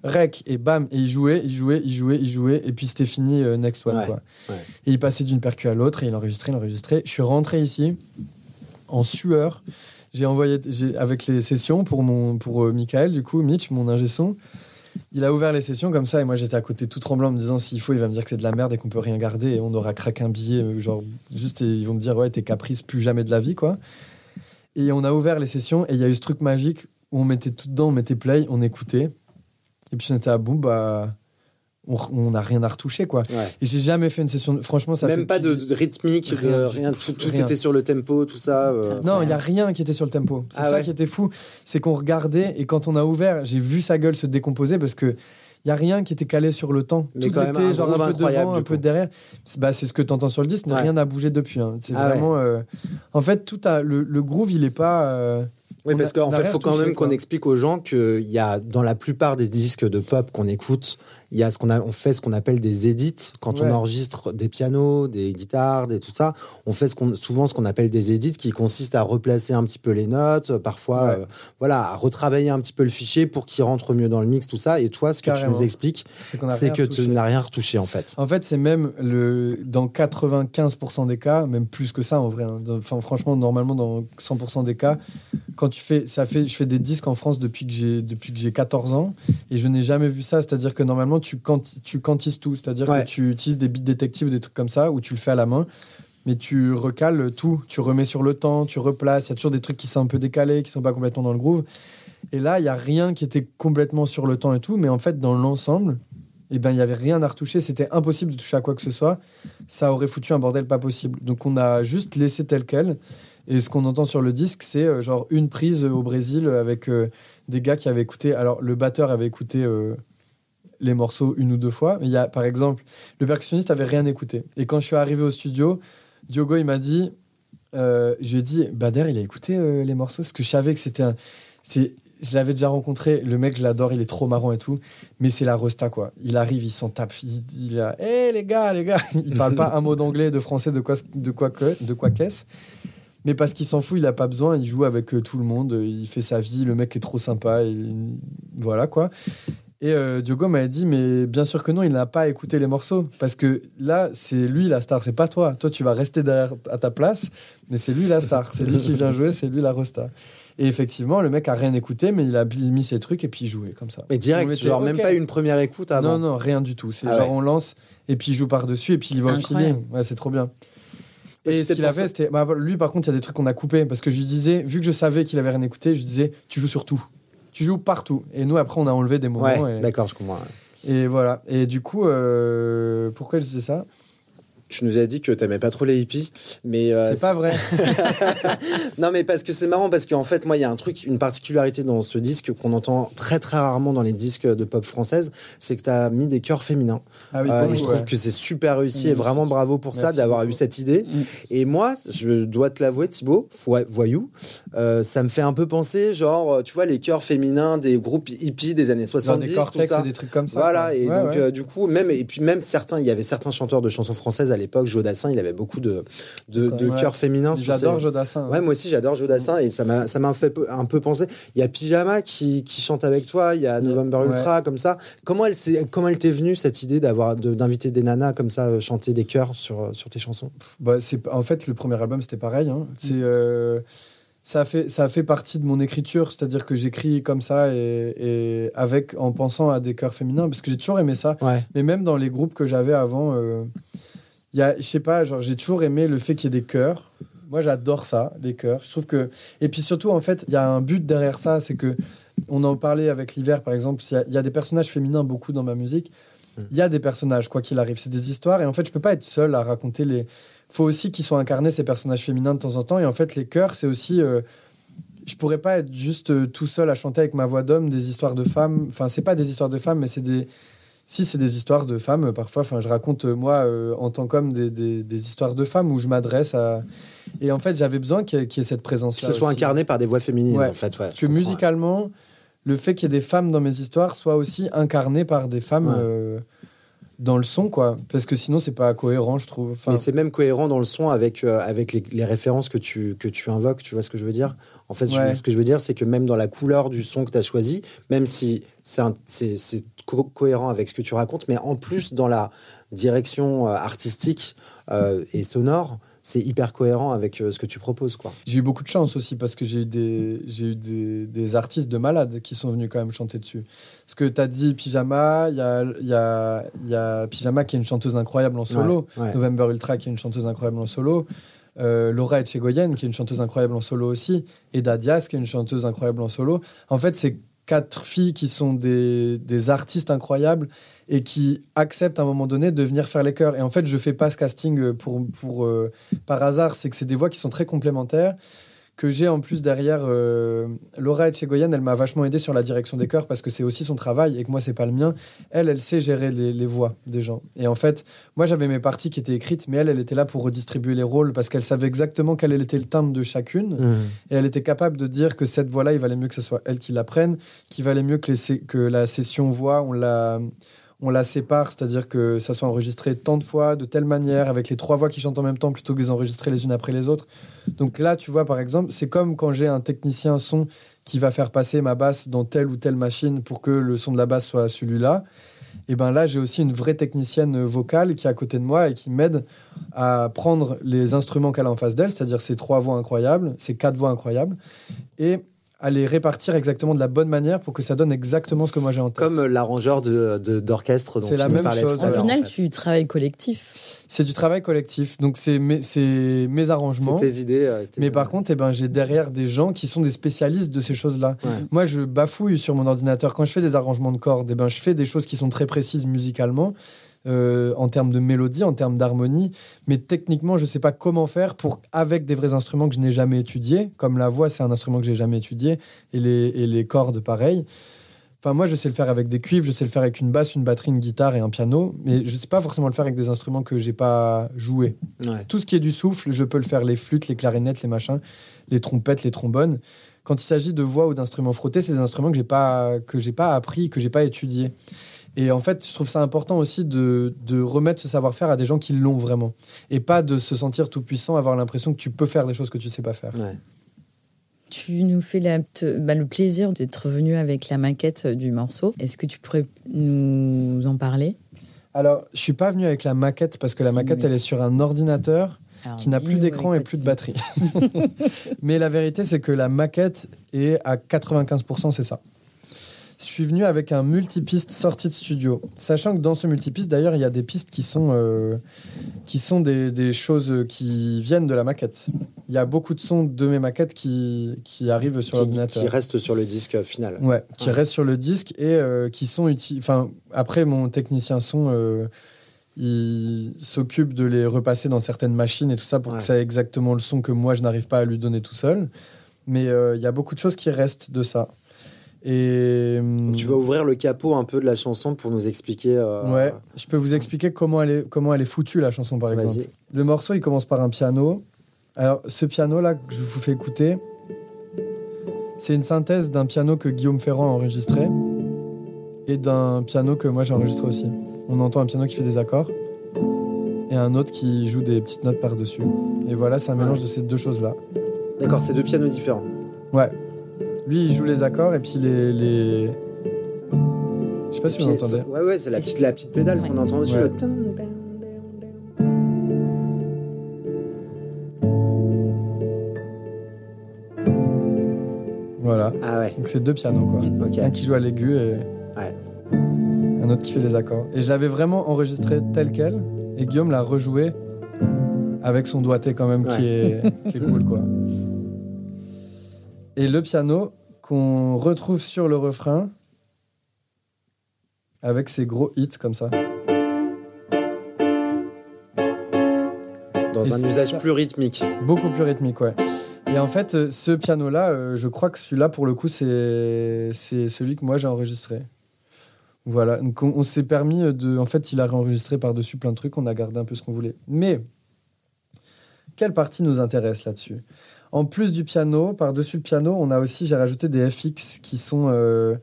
rec, et bam. Et ils jouaient, ils jouaient, ils jouaient, ils jouaient. Et puis c'était fini, euh, next one, Ouais, quoi. ouais. Et il passait d'une percu à l'autre, et il enregistrait, il enregistrait. Je suis rentré ici, en sueur. J'ai envoyé avec les sessions pour, mon, pour euh, Michael, du coup, Mitch, mon ingé son. Il a ouvert les sessions comme ça et moi j'étais à côté tout tremblant en me disant s'il faut il va me dire que c'est de la merde et qu'on peut rien garder et on aura craqué un billet euh, genre juste et ils vont me dire ouais t'es caprice plus jamais de la vie quoi et on a ouvert les sessions et il y a eu ce truc magique où on mettait tout dedans on mettait play on écoutait et puis on était à bout bah on n'a rien à retoucher quoi Ouais. et j'ai jamais fait une session de- franchement ça Même fait pas de, de rythmique, de Rien du rien, tout. tout, Rien. était sur le tempo, tout ça. euh, Non, il n'y a rien qui était sur le tempo. C'est Ah ça ouais. qui était fou. C'est qu'on regardait et quand on a ouvert, j'ai vu sa gueule se décomposer parce que il y a rien qui était calé sur le temps. Mais Tout était un genre groove un peu devant, un peu derrière. C'est bah, c'est ce que tu entends sur le disque, mais Ouais. rien n'a bougé depuis. hein. C'est Ah ouais. vraiment. euh, En fait, tout a... le, le groove, il est pas. euh, Oui, On parce qu'en fait, il faut quand même qu'on explique aux gens qu'il y a, dans la plupart des disques de pop qu'on écoute, il y a ce qu'on a, on fait ce qu'on appelle des edits. Quand Ouais. on enregistre des pianos, des guitares, des tout ça, on fait ce qu'on, souvent ce qu'on appelle des edits qui consistent à replacer un petit peu les notes, parfois, Ouais. euh, voilà, à retravailler un petit peu le fichier pour qu'il rentre mieux dans le mix, tout ça. Et toi, ce que tu nous expliques, c'est qu'on que retouché. tu n'as rien retouché, en fait. En fait, c'est même le, dans 95% des cas, même plus que ça en vrai. hein. Enfin, franchement, normalement, dans 100% des cas, quand tu fais, ça fait, je fais des disques en France depuis que j'ai depuis que j'ai 14 ans et je n'ai jamais vu ça. C'est-à-dire que normalement, tu quanti- tu quantises tout. C'est-à-dire Ouais. que tu utilises des bits détectives ou des trucs comme ça où tu le fais à la main. Mais tu recales tout, tu remets sur le temps, tu replaces. Il y a toujours des trucs qui sont un peu décalés, qui sont pas complètement dans le groove. Et là, il y a rien qui était complètement sur le temps et tout, mais en fait, dans l'ensemble, eh ben, il y avait rien à retoucher. C'était impossible de toucher à quoi que ce soit. Ça aurait foutu un bordel pas possible. Donc, on a juste laissé tel quel. Et ce qu'on entend sur le disque, c'est euh, genre une prise au Brésil avec euh, des gars qui avaient écouté. Alors, le batteur avait écouté euh, les morceaux une ou deux fois. Il y a, par exemple, le percussionniste avait rien écouté. Et quand je suis arrivé au studio, Diogo, il m'a dit, euh, je lui ai dit, Bader, il a écouté euh, les morceaux, parce que je savais que c'était un. Je l'avais déjà rencontré, le mec, je l'adore, il est trop marrant et tout, mais c'est la resta, quoi. Il arrive, il s'en tape, il, a, hé les gars, les gars, il parle pas un mot d'anglais, de français, de quoi, de quoi que, de quoi qu'est-ce. Mais parce qu'il s'en fout, il a pas besoin, il joue avec euh, tout le monde, il fait sa vie, le mec est trop sympa, il- voilà quoi. Et euh, Diogo m'avait dit, mais bien sûr que non, il n'a pas écouté les morceaux. Parce que là, c'est lui la star, c'est pas toi. Toi, tu vas rester derrière à ta place, mais c'est lui la star. C'est lui qui vient jouer, c'est lui la resta. Et effectivement, le mec a rien écouté, mais il a mis ses trucs et puis il jouait comme ça. Mais direct, genre même ok. pas une première écoute avant. Non, non, rien du tout. C'est Ah genre ouais. on lance et puis il joue par-dessus et puis il va au feeling. Ouais, c'est trop bien. Et ce qu'il a fait, c'était. bah, lui, par contre, il y a des trucs qu'on a coupés parce que je lui disais, vu que je savais qu'il avait rien écouté, je lui disais, tu joues sur tout. Tu joues partout. Et nous, après, on a enlevé des moments. Ouais, et, d'accord, je comprends. et voilà. Et du coup, euh, pourquoi je disais ça? Tu nous as dit que t'aimais pas trop les hippies, mais euh, C'est pas vrai. non, mais parce que c'est marrant, parce qu'en fait, moi, il y a un truc, une particularité dans ce disque qu'on entend très très rarement dans les disques de pop française, c'est que tu as mis des chœurs féminins. Ah oui, Euh, et je trouve ouais. que c'est super réussi et vraiment bravo pour ça d'avoir eu cette idée. Mm. Et moi, je dois te l'avouer, Thibaut, voyou, euh, ça me fait un peu penser, genre, euh, tu vois, les chœurs féminins des groupes hippies des années Genre 70, des tout cortex ça. et des trucs comme ça. Voilà, et Ouais, donc du coup, même, et puis même certains, il y avait certains chanteurs de chansons françaises à l'époque, Joe Dassin, il avait beaucoup de, de, de Ouais. chœurs féminins. sur J'adore ses- Jodassin. Ouais, moi aussi j'adore Joe Dassin et ça m'a fait un peu penser. Il y a Pyjama qui, qui chante avec toi, il y a November Ouais. Ultra comme ça. Comment elle s'est- comment elle t'est venue cette idée d'avoir de- d'inviter des nanas comme ça euh, chanter des chœurs sur sur tes chansons? Bah, c'est en fait le premier album c'était pareil. hein. C'est euh, ça a fait ça a fait partie de mon écriture, c'est-à-dire que j'écris comme ça et, et avec en pensant à des chœurs féminins parce que j'ai toujours aimé ça. Ouais. Mais même dans les groupes que j'avais avant, euh, il y a je sais pas, genre j'ai toujours aimé le fait qu'il y ait des chœurs. Moi j'adore ça, les chœurs. Je trouve que et puis surtout en fait il y a un but derrière ça, c'est que on en parlait avec l'hiver par exemple. Il y a- il y, a des personnages féminins beaucoup dans ma musique. Il y a des personnages quoi qu'il arrive, c'est des histoires et en fait je peux pas être seul à raconter les faut aussi qu'ils soient incarnés ces personnages féminins de temps en temps et en fait les chœurs c'est aussi euh, je pourrais pas être juste euh, tout seul à chanter avec ma voix d'homme des histoires de femmes enfin c'est pas des histoires de femmes mais c'est des si c'est des histoires de femmes euh, parfois enfin je raconte euh, moi euh, en tant qu'homme des, des, des histoires de femmes où je m'adresse à et en fait j'avais besoin qu'il y, ait- qu'il y ait cette présence Que ce soit incarné par des voix féminines Ouais. en fait. Ouais, que musicalement le fait qu'il y ait des femmes dans mes histoires soit aussi incarné par des femmes euh, dans le son quoi. Parce que sinon c'est pas cohérent je trouve. Enfin Mais c'est même cohérent dans le son avec, euh, avec les, les références que tu, que tu invoques, tu vois ce que je veux dire? En fait, je- ce que je veux dire, c'est que même dans la couleur du son que tu as choisi, même si c'est co- cohérent avec ce que tu racontes, mais en plus dans la direction euh, artistique euh, et sonore, c'est hyper cohérent avec euh, ce que tu proposes. quoi. J'ai eu beaucoup de chance aussi parce que j'ai eu des, j'ai eu des, des artistes de malades qui sont venus quand même chanter dessus. Parce que tu as dit Pyjama, il y a, il y, a, il y a Pyjama qui est une chanteuse incroyable en solo, Ouais, ouais. November Ultra qui est une chanteuse incroyable en solo, euh, Laura Etchegoyen qui est une chanteuse incroyable en solo aussi, et Dadias qui est une chanteuse incroyable en solo. En fait, c'est quatre filles qui sont des, artistes incroyables et qui acceptent à un moment donné de venir faire les chœurs. Et en fait, je fais pas ce casting pour, pour, euh, par hasard, c'est que c'est des voix qui sont très complémentaires que j'ai en plus derrière euh, Laura Etchegoyen, elle m'a vachement aidé sur la direction des chœurs parce que c'est aussi son travail et que moi c'est pas le mien. Elle, elle sait gérer les, les voix des gens. Et en fait, moi j'avais mes parties qui étaient écrites, mais elle, elle était là pour redistribuer les rôles parce qu'elle savait exactement quel était le timbre de chacune Mmh. et elle était capable de dire que cette voix-là, il valait mieux que ce soit elle qui la prenne, qu'il valait mieux que, les que la session voix, on la, on la sépare, c'est-à-dire que ça soit enregistré tant de fois, de telle manière, avec les trois voix qui chantent en même temps, plutôt que les enregistrer les unes après les autres. Donc là, tu vois, par exemple, c'est comme quand j'ai un technicien son qui va faire passer ma basse dans telle ou telle machine pour que le son de la basse soit celui-là. Et ben là, j'ai aussi une vraie technicienne vocale qui est à côté de moi et qui m'aide à prendre les instruments qu'elle a en face d'elle, c'est-à-dire ces trois voix incroyables, ces quatre voix incroyables, et à les répartir exactement de la bonne manière pour que ça donne exactement ce que moi j'ai en tête. Comme euh, l'arrangeur de- de- d'orchestre dont C'est la tu nous même parlais chose. Au final, en fait. tu travailles collectif. C'est du travail collectif, donc c'est mes, c'est mes arrangements. C'est tes idées. euh, tes- Mais par contre, eh ben, j'ai derrière des gens qui sont des spécialistes de ces choses-là. Ouais. Moi, je bafouille sur mon ordinateur. Quand je fais des arrangements de cordes, eh ben, je fais des choses qui sont très précises musicalement, euh, en termes de mélodie, en termes d'harmonie. Mais techniquement, je ne sais pas comment faire pour, avec des vrais instruments que je n'ai jamais étudiés, comme la voix, c'est un instrument que j'ai jamais étudié, et les, et les cordes, pareil. Enfin, moi, je sais le faire avec des cuivres, je sais le faire avec une basse, une batterie, une guitare et un piano, mais je ne sais pas forcément le faire avec des instruments que j'ai pas joués. Ouais. Tout ce qui est du souffle, je peux le faire les flûtes, les clarinettes, les machins, les trompettes, les trombones. Quand il s'agit de voix ou d'instruments frottés, c'est des instruments que j'ai pas que j'ai pas appris, que j'ai pas étudié. Et en fait, je trouve ça important aussi de, de remettre ce savoir-faire à des gens qui l'ont vraiment. Et pas de se sentir tout puissant, avoir l'impression que tu peux faire des choses que tu sais pas faire. Ouais. Tu nous fais la- te- bah, le plaisir d'être venu avec la maquette du morceau. Est-ce que tu pourrais nous en parler? Alors, je suis pas venu avec la maquette parce que la maquette, Mais- elle est sur un ordinateur Alors, qui n'a plus d'écran et plus de batterie. Mais la vérité, c'est que la maquette est à 95%, c'est ça. Je suis venu avec un multipiste sorti de studio. Sachant que dans ce multipiste, d'ailleurs, il y a des pistes qui sont, euh, qui sont des, des choses qui viennent de la maquette. Il y a beaucoup de sons de mes maquettes qui, qui arrivent sur l'ordinateur. qui reste sur le disque final. Ouais, qui restent sur le disque et euh, qui sont utiles. Enfin, après, mon technicien son, euh, il s'occupe de les repasser dans certaines machines et tout ça pour Ouais. que ça ait exactement le son que moi je n'arrive pas à lui donner tout seul. Mais euh, il y a beaucoup de choses qui restent de ça. Et Tu vas ouvrir le capot un peu de la chanson pour nous expliquer. euh, ouais, je peux vous expliquer comment elle est comment elle est foutue la chanson par exemple. Vas-y. Le morceau, il commence par un piano. Alors, ce piano-là que je vous fais écouter, c'est une synthèse d'un piano que Guillaume Ferrand a enregistré et d'un piano que moi j'ai enregistré aussi. On entend un piano qui fait des accords et un autre qui joue des petites notes par-dessus. Et voilà, c'est un mélange Ouais. de ces deux choses-là. D'accord, c'est deux pianos différents. Ouais. Lui, il joue les accords et puis les. les... Je sais pas si vous entendez. Ouais, ouais, c'est la petite, la petite pédale qu'on entend dessus. Ouais. Voilà. Ah ouais, Donc c'est deux pianos quoi. ok. Un qui joue à l'aigu et Ouais. un autre qui fait les accords. Et je l'avais vraiment enregistré tel quel, et Guillaume l'a rejoué avec son doigté quand même qui, est, qui est cool quoi. Et le piano qu'on retrouve sur le refrain avec ses gros hits comme ça. Dans Et un usage ça. plus rythmique. Beaucoup plus rythmique, ouais. Et en fait, euh, ce piano-là, euh, je crois que celui-là, pour le coup, c'est c'est celui que moi j'ai enregistré. Voilà. Donc on, on s'est permis de. En fait, il a réenregistré par-dessus plein de trucs, on a gardé un peu ce qu'on voulait. Mais, quelle partie nous intéresse là-dessus? En plus du piano, par-dessus le piano, on a aussi, j'ai rajouté des FX qui sont euh,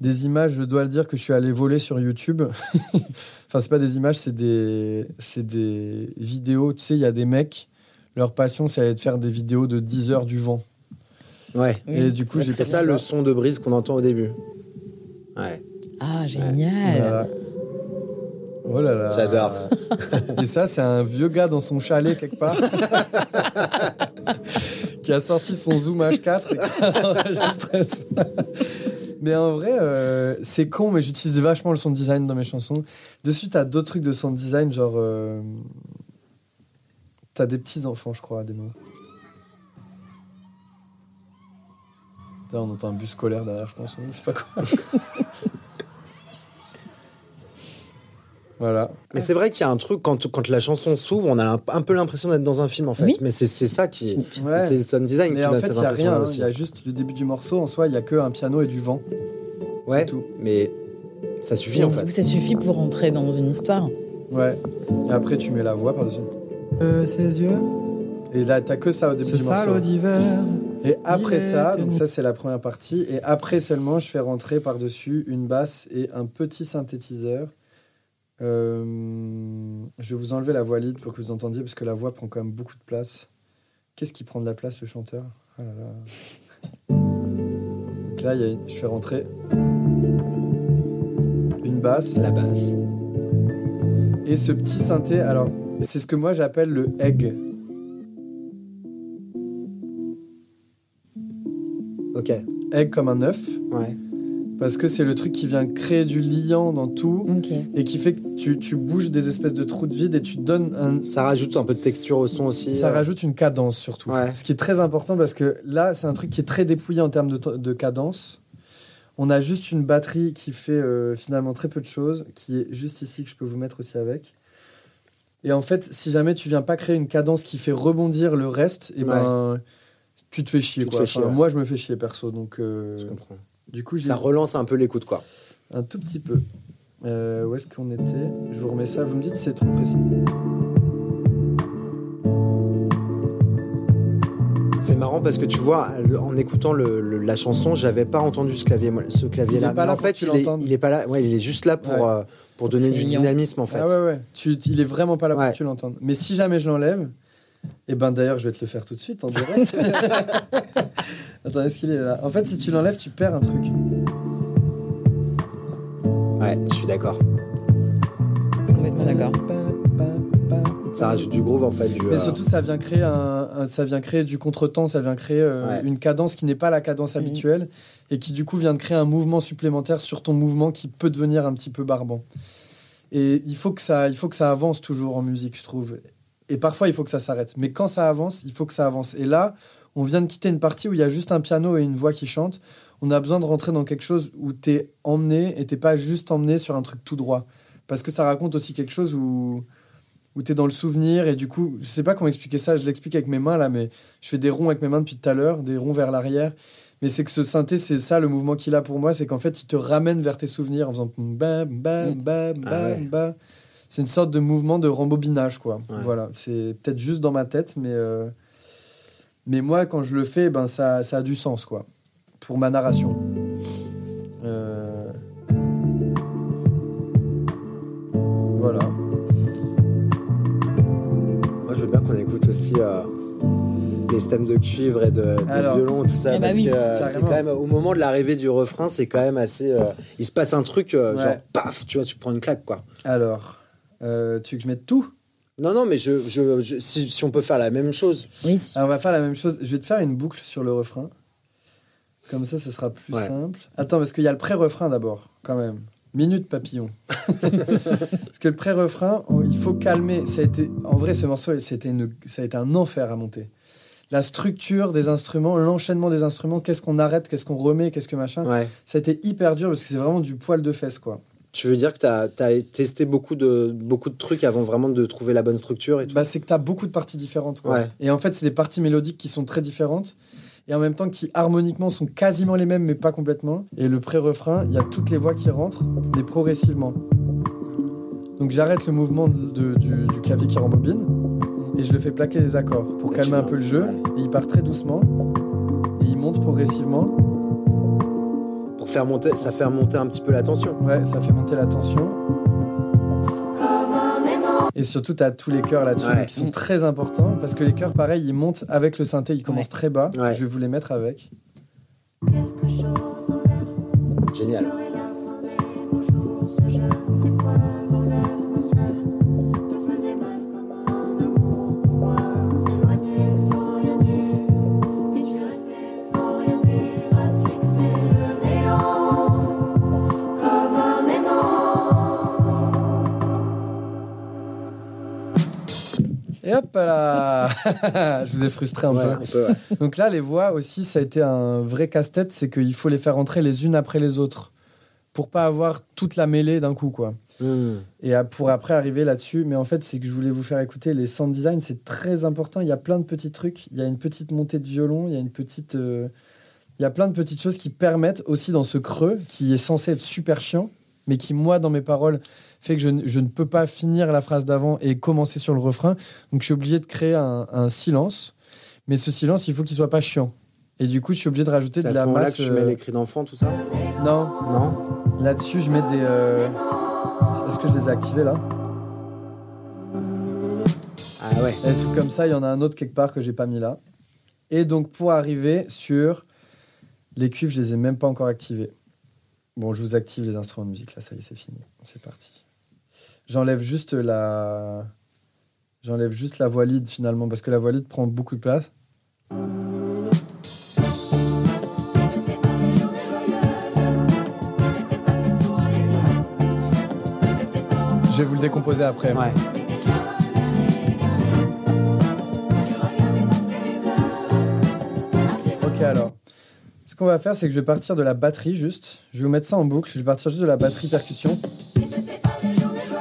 des images, je dois le dire, que je suis allé voler sur YouTube. enfin, c'est pas des images, c'est des, c'est des vidéos. Tu sais, il y a des mecs leur passion, c'est aller de faire des vidéos de 10 heures du vent. Ouais. Et du coup, j'ai C'est ça le son de brise qu'on entend au début. Ouais. Ah, génial. Voilà. Oh là là. J'adore. Et ça, c'est un vieux gars dans son chalet quelque part. qui a sorti son Zoom H4 et qui a enregistré ça. Mais en vrai, euh, c'est con, mais j'utilise vachement le sound design dans mes chansons. Dessus, t'as d'autres trucs de sound design, genre. euh, T'as des petits enfants, je crois, à des. Là, on entend un bus scolaire derrière, je pense. Sais pas quoi. Voilà. Mais c'est vrai qu'il y a un truc, quand, quand la chanson s'ouvre, on a un, un peu l'impression d'être dans un film en fait. Oui. Mais c'est c'est ça qui. Ouais. C'est le sound design Mais qui en donne fait, cette il n'y a impression rien. aussi. Il y a juste le début du morceau. En soi, il n'y a que un piano et du vent. Ouais, tout. mais ça suffit Mais en du fait. coup, ça suffit pour rentrer dans une histoire. Ouais. Et après, tu mets la voix par-dessus. ses yeux, Et là, t'as que ça au début du morceau. d'hiver. Et après ça, donc ça c'est la première partie, et après seulement je fais rentrer par-dessus une basse et un petit synthétiseur. Euh, je vais vous enlever la voix lead pour que vous entendiez, parce que la voix prend quand même beaucoup de place. Qu'est-ce qui prend de la place, le chanteur? Ah là là. Donc là, il y a une- je fais rentrer une basse La basse. et ce petit synthé. Alors, c'est ce que moi j'appelle le egg. Ok. Egg comme un œuf. Ouais. Parce que c'est le truc qui vient créer du liant dans tout et qui fait que tu, tu bouges des espèces de trous de vide et tu donnes un. Ça rajoute un peu de texture au son aussi. Ça euh. rajoute une cadence surtout. Ouais. Ce qui est très important parce que là, c'est un truc qui est très dépouillé en termes de, de cadence. On a juste une batterie qui fait euh, finalement très peu de choses, qui est juste ici que je peux vous mettre aussi avec. Et en fait, si jamais tu viens pas créer une cadence qui fait rebondir le reste, et ben tu te fais chier. Quoi. fais chier, Enfin, ouais. Moi, je me fais chier perso. Donc, euh, Je comprends. Du coup, Ça relance un peu l'écoute quoi. un tout petit peu. Euh, où est-ce qu'on était? Je vous remets ça. Vous me dites si c'est trop précis. C'est marrant parce que tu vois, en écoutant le- le- la chanson, j'avais pas entendu ce clavier, ce clavier Il là. est pas Mais là en fait, il est, l'entendes. il est pas là. Ouais, il est juste là pour Ouais. euh, pour donner du dynamisme en fait. Ah ouais, ouais. Tu, il est vraiment pas là pour que tu l'entendes. Mais si jamais je l'enlève, et ben d'ailleurs, je vais te le faire tout de suite en direct. Attends, est-ce qu'il est là? En fait, si tu l'enlèves, tu perds un truc. Ouais, je suis d'accord. Complètement d'accord. Ça rajoute du groove en fait. Du, Mais euh, surtout, ça vient créer, un, un- ça vient créer du contretemps, ça vient créer euh, Ouais. une cadence qui n'est pas la cadence Mhm. habituelle et qui du coup vient de créer un mouvement supplémentaire sur ton mouvement qui peut devenir un petit peu barbant. Et il faut que ça, il faut que ça avance toujours en musique, je trouve. Et parfois, il faut que ça s'arrête. Mais quand ça avance, il faut que ça avance. Et là, on vient de quitter une partie où il y a juste un piano et une voix qui chantent. On a besoin de rentrer dans quelque chose où tu es emmené et t'es pas juste emmené sur un truc tout droit. Parce que ça raconte aussi quelque chose où, où tu es dans le souvenir et du coup, je sais pas comment expliquer ça, je l'explique avec mes mains là, mais je fais des ronds avec mes mains depuis tout à l'heure, des ronds vers l'arrière. Mais c'est que ce synthé, c'est ça le mouvement qu'il a pour moi, c'est qu'en fait, il te ramène vers tes souvenirs en faisant bam, bam, bam, bam, Ah ouais. bam. C'est une sorte de mouvement de rembobinage, quoi. Ouais. Voilà, c'est peut-être juste dans ma tête, mais, euh, mais moi, quand je le fais, ben, ça, ça a du sens, quoi, pour ma narration. Euh, Voilà. Moi, je veux bien qu'on écoute aussi euh, les stems de cuivre et de, de Alors. violon, tout ça, Eh bah parce oui, que euh, c'est quand même au moment de l'arrivée du refrain, c'est quand même assez. euh, il se passe un truc, euh, Ouais. genre paf, tu vois, tu prends une claque quoi. Alors, euh, tu veux que je mette tout? Non, non, mais je, je, je- si, si on peut faire la même chose. Oui, si- Alors, on va faire la même chose. Je vais te faire une boucle sur le refrain. Comme ça, ce sera plus Ouais. simple. Attends, parce qu'il y a le pré-refrain d'abord, quand même. Minute papillon. parce que le pré-refrain, il faut calmer. Ça a été, en vrai, ce morceau, c'était une, ça a été un enfer à monter. La structure des instruments, l'enchaînement des instruments, qu'est-ce qu'on arrête, qu'est-ce qu'on remet, qu'est-ce que machin. Ouais. Ça a été hyper dur parce que c'est vraiment du poil de fesse, quoi. Tu veux dire que tu as, testé beaucoup de, beaucoup de trucs avant vraiment de trouver la bonne structure et tout Bah, c'est que tu as beaucoup de parties différentes. Quoi. Ouais. Et en fait, c'est des parties mélodiques qui sont très différentes et en même temps qui harmoniquement sont quasiment les mêmes, mais pas complètement. Et le pré-refrain, il y a toutes les voix qui rentrent, mais progressivement. Donc j'arrête le mouvement de- du, du clavier qui rembobine et je le fais plaquer les accords pour calmer un peu le jeu. Et il part très doucement et il monte progressivement. Faire monter, ça fait monter un petit peu la tension. Ouais, ça fait monter la tension. Et surtout, tu as tous les chœurs là-dessus Ouais. qui sont très importants parce que les chœurs, pareil, ils montent avec le synthé, ils commencent Ouais. très bas. Ouais. Je vais vous les mettre avec. Génial. Hop là Je vous ai frustré un Ouais, peu. un peu, ouais. Donc là, les voix aussi, ça a été un vrai casse-tête, c'est qu'il faut les faire entrer les unes après les autres. pour pas avoir toute la mêlée d'un coup, quoi. Hmm. Et pour après arriver là-dessus, mais en fait, c'est que je voulais vous faire écouter les sound design, c'est très important. Il y a plein de petits trucs. Il y a une petite montée de violon, il y a une petite. euh, Il y a plein de petites choses qui permettent aussi dans ce creux, qui est censé être super chiant, mais qui, moi, dans mes paroles, fait que je, ne- je ne peux pas finir la phrase d'avant et commencer sur le refrain. Donc, je suis obligé de créer un, un silence. Mais ce silence, il faut qu'il soit pas chiant. Et du coup, je suis obligé de rajouter de à ce la moment-là masse. que tu mets euh, les cris d'enfant, tout ça Non, Non Là-dessus, je mets des. euh, Est-ce que je les ai activés là? Ah ouais. Des trucs comme ça, il y en a un autre quelque part que j'ai pas mis là. Et donc, pour arriver sur les cuivres, je les ai même pas encore activés. Bon, je vous active les instruments de musique là, ça y est, c'est fini. C'est parti. J'enlève juste la. J'enlève juste la voix lead finalement, parce que la voix lead prend beaucoup de place. Je vais vous le décomposer après. Ouais. Qu'on va faire, c'est que je vais partir de la batterie juste. Je vais vous mettre ça en boucle. Je vais partir juste de la batterie percussion.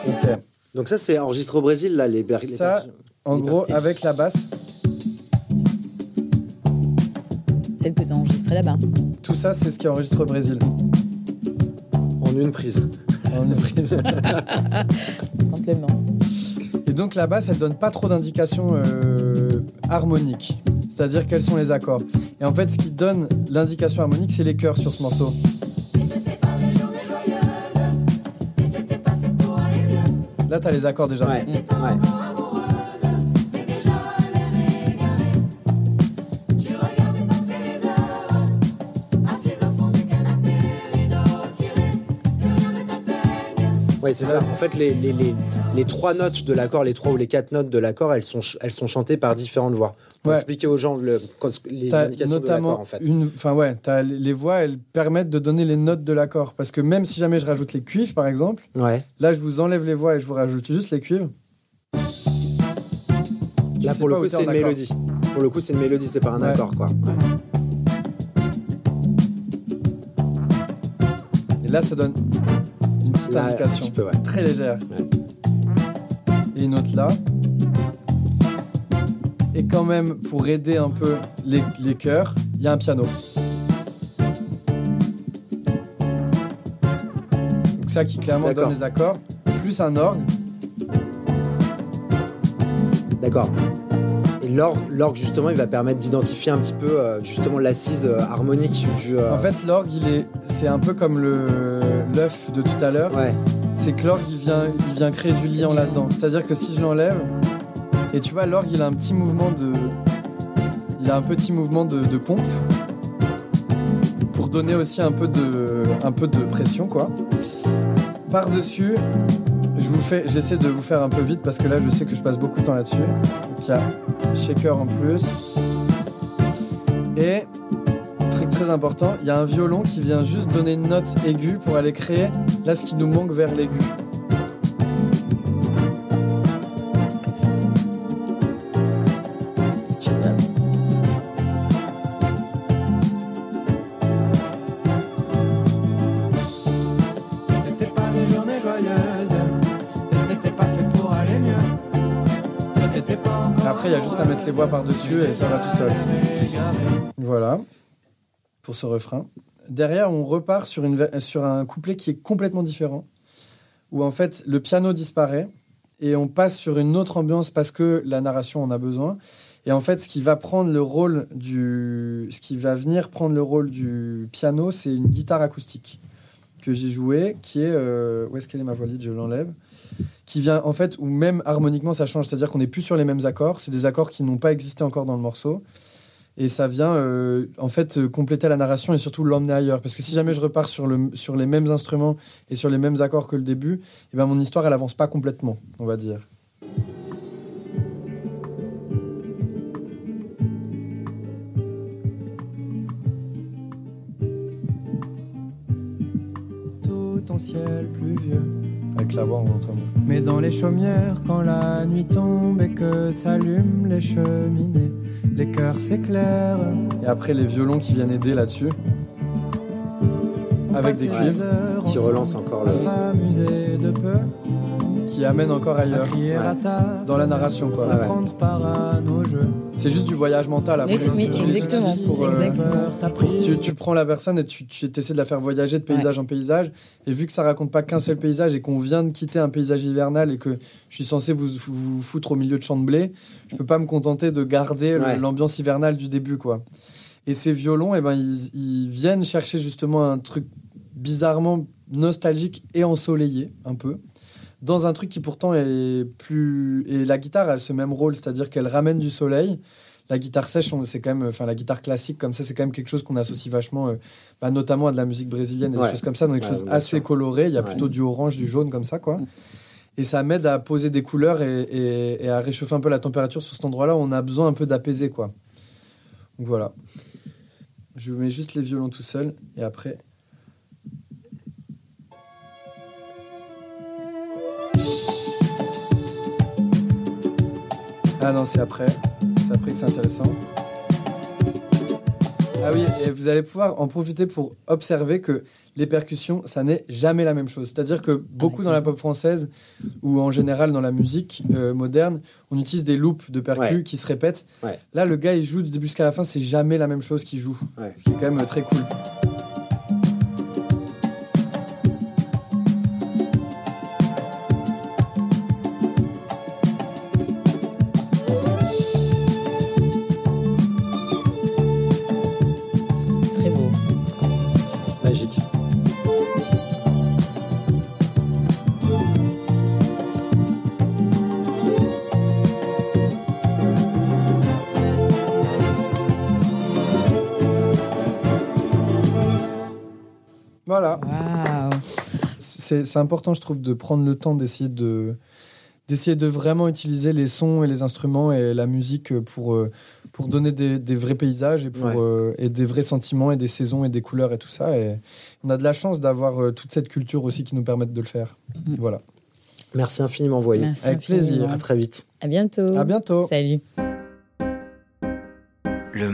Ok. Donc ça, c'est enregistré au Brésil, là, les, ber- les Ça, percussions. En Les gros, parties. avec la basse, Celle que tu as enregistrée là-bas. tout ça, c'est ce qui est enregistré au Brésil. En une prise. En une prise. Simplement. Et donc la basse, elle donne pas trop d'indications euh, harmoniques. C'est-à-dire quels sont les accords. Et en fait, ce qui donne l'indication harmonique, c'est les chœurs sur ce morceau. Là, tu as les accords déjà. Ouais. ouais. C'est ça. En fait, les, les, les, les trois notes de l'accord, les trois ou les quatre notes de l'accord, elles sont, elles sont chantées par différentes voix. Pour Ouais. expliquer aux gens le, les indications de l'accord, en fait. enfin ouais, les voix, elles permettent de donner les notes de l'accord. Parce que même si jamais je rajoute les cuivres, par exemple, Ouais. là je vous enlève les voix et je vous rajoute juste les cuivres. Là, pour le coup, c'est une mélodie. Pour le coup, c'est une mélodie, c'est pas un Ouais. accord, quoi. Ouais. Et là, ça donne une petite Là, un indication petit peu, ouais. très légère. Ouais. Et une autre là. Et quand même, pour aider un peu les, les chœurs, il y a un piano. Donc ça qui clairement donne les accords, plus un orgue. D'accord. Et l'orgue, l'orgue, justement, il va permettre d'identifier un petit peu, euh, justement, l'assise euh, harmonique du. euh, En fait, l'orgue, il est, c'est un peu comme le l'œuf de tout à l'heure. Ouais. C'est que l'orgue, il vient, il vient créer du liant là-dedans. C'est-à-dire que si je l'enlève, et tu vois, l'orgue, il a un petit mouvement de, il a un petit mouvement de, de pompe pour donner aussi un peu de, un peu de pression, quoi. Par-dessus, je vous fais, j'essaie de vous faire un peu vite parce que là, je sais que je passe beaucoup de temps là-dessus. Il y a shaker en plus. Et très important, il y a un violon qui vient juste donner une note aiguë pour aller créer là ce qui nous manque vers l'aigu. Après, il y a juste à mettre les voix par-dessus et ça va tout seul. Voilà, pour ce refrain. Derrière, on repart sur, un couplet qui est complètement différent, où en fait le piano disparaît et on passe sur une autre ambiance parce que la narration en a besoin. Et en fait, ce qui va prendre le rôle du, ce qui va venir prendre le rôle du piano, c'est une guitare acoustique que j'ai jouée, qui est euh, où est-ce qu'elle est ma voix lead? Je l'enlève. Qui vient en fait où même harmoniquement ça change, c'est-à-dire qu'on n'est plus sur les mêmes accords. C'est des accords qui n'ont pas existé encore dans le morceau. Et ça vient euh, en fait compléter la narration et surtout l'emmener ailleurs. Parce que si jamais je repars sur, le, sur les mêmes instruments et sur les mêmes accords que le début, eh ben mon histoire elle avance pas complètement, on va dire. Tout ton ciel pluvieux. Avec la voix, on entend. Mais dans les chaumières, quand la nuit tombe et que s'allument les cheminées, les cœurs s'éclairent. Et après les violons qui viennent aider là-dessus. avec des cuivres Qui relance encore le. Qui amènent encore ailleurs dans la narration quoi. Ouais, ouais. prendre part à nos jeux. C'est juste du voyage mental après. Oui, exactement, pour, euh, exactement. Pour- pris tu, tu prends la personne et tu, tu essaies de la faire voyager de paysage en paysage. Et vu que ça raconte pas qu'un seul paysage et qu'on vient de quitter un paysage hivernal et que je suis censé vous, vous foutre au milieu de champs de blé, je peux pas me contenter de garder Ouais. l'ambiance hivernale du début, quoi. Et ces violons, eh ben, ils, ils viennent chercher justement un truc bizarrement nostalgique et ensoleillé, un peu, dans un truc qui pourtant est plus... Et la guitare a ce même rôle, c'est-à-dire qu'elle ramène du soleil. La guitare sèche, c'est quand même, enfin la guitare classique comme ça, c'est quand même quelque chose qu'on associe vachement, euh, bah, notamment à de la musique brésilienne et Ouais. des choses comme ça, donc quelque Ouais, chose assez sûr. coloré. Il y a Ouais. plutôt du orange, du jaune comme ça, quoi. Et ça m'aide à poser des couleurs et, et- et à réchauffer un peu la température sur cet endroit-là où on a besoin un peu d'apaiser, quoi. Donc voilà. Je mets juste les violons tout seul et après. Ah non, c'est après. C'est après que c'est intéressant. Ah oui, et vous allez pouvoir en profiter pour observer que les percussions, ça n'est jamais la même chose. C'est-à-dire que beaucoup dans la pop française, ou en général dans la musique euh, moderne, on utilise des loops de percus Ouais. qui se répètent. Ouais. Là, le gars, il joue du début jusqu'à la fin, c'est jamais la même chose qu'il joue. Ouais. Ce qui est quand même euh, très cool. C'est important, je trouve, de prendre le temps d'essayer de d'essayer de vraiment utiliser les sons et les instruments et la musique pour, euh, pour donner des, des vrais paysages et, pour, Ouais. euh, et des vrais sentiments et des saisons et des couleurs et tout ça. Et on a de la chance d'avoir euh, toute cette culture aussi qui nous permettent de le faire. Mm. Voilà. Merci infiniment, Voyer. Merci Avec plaisir. À très vite. À bientôt. À bientôt. Salut. Le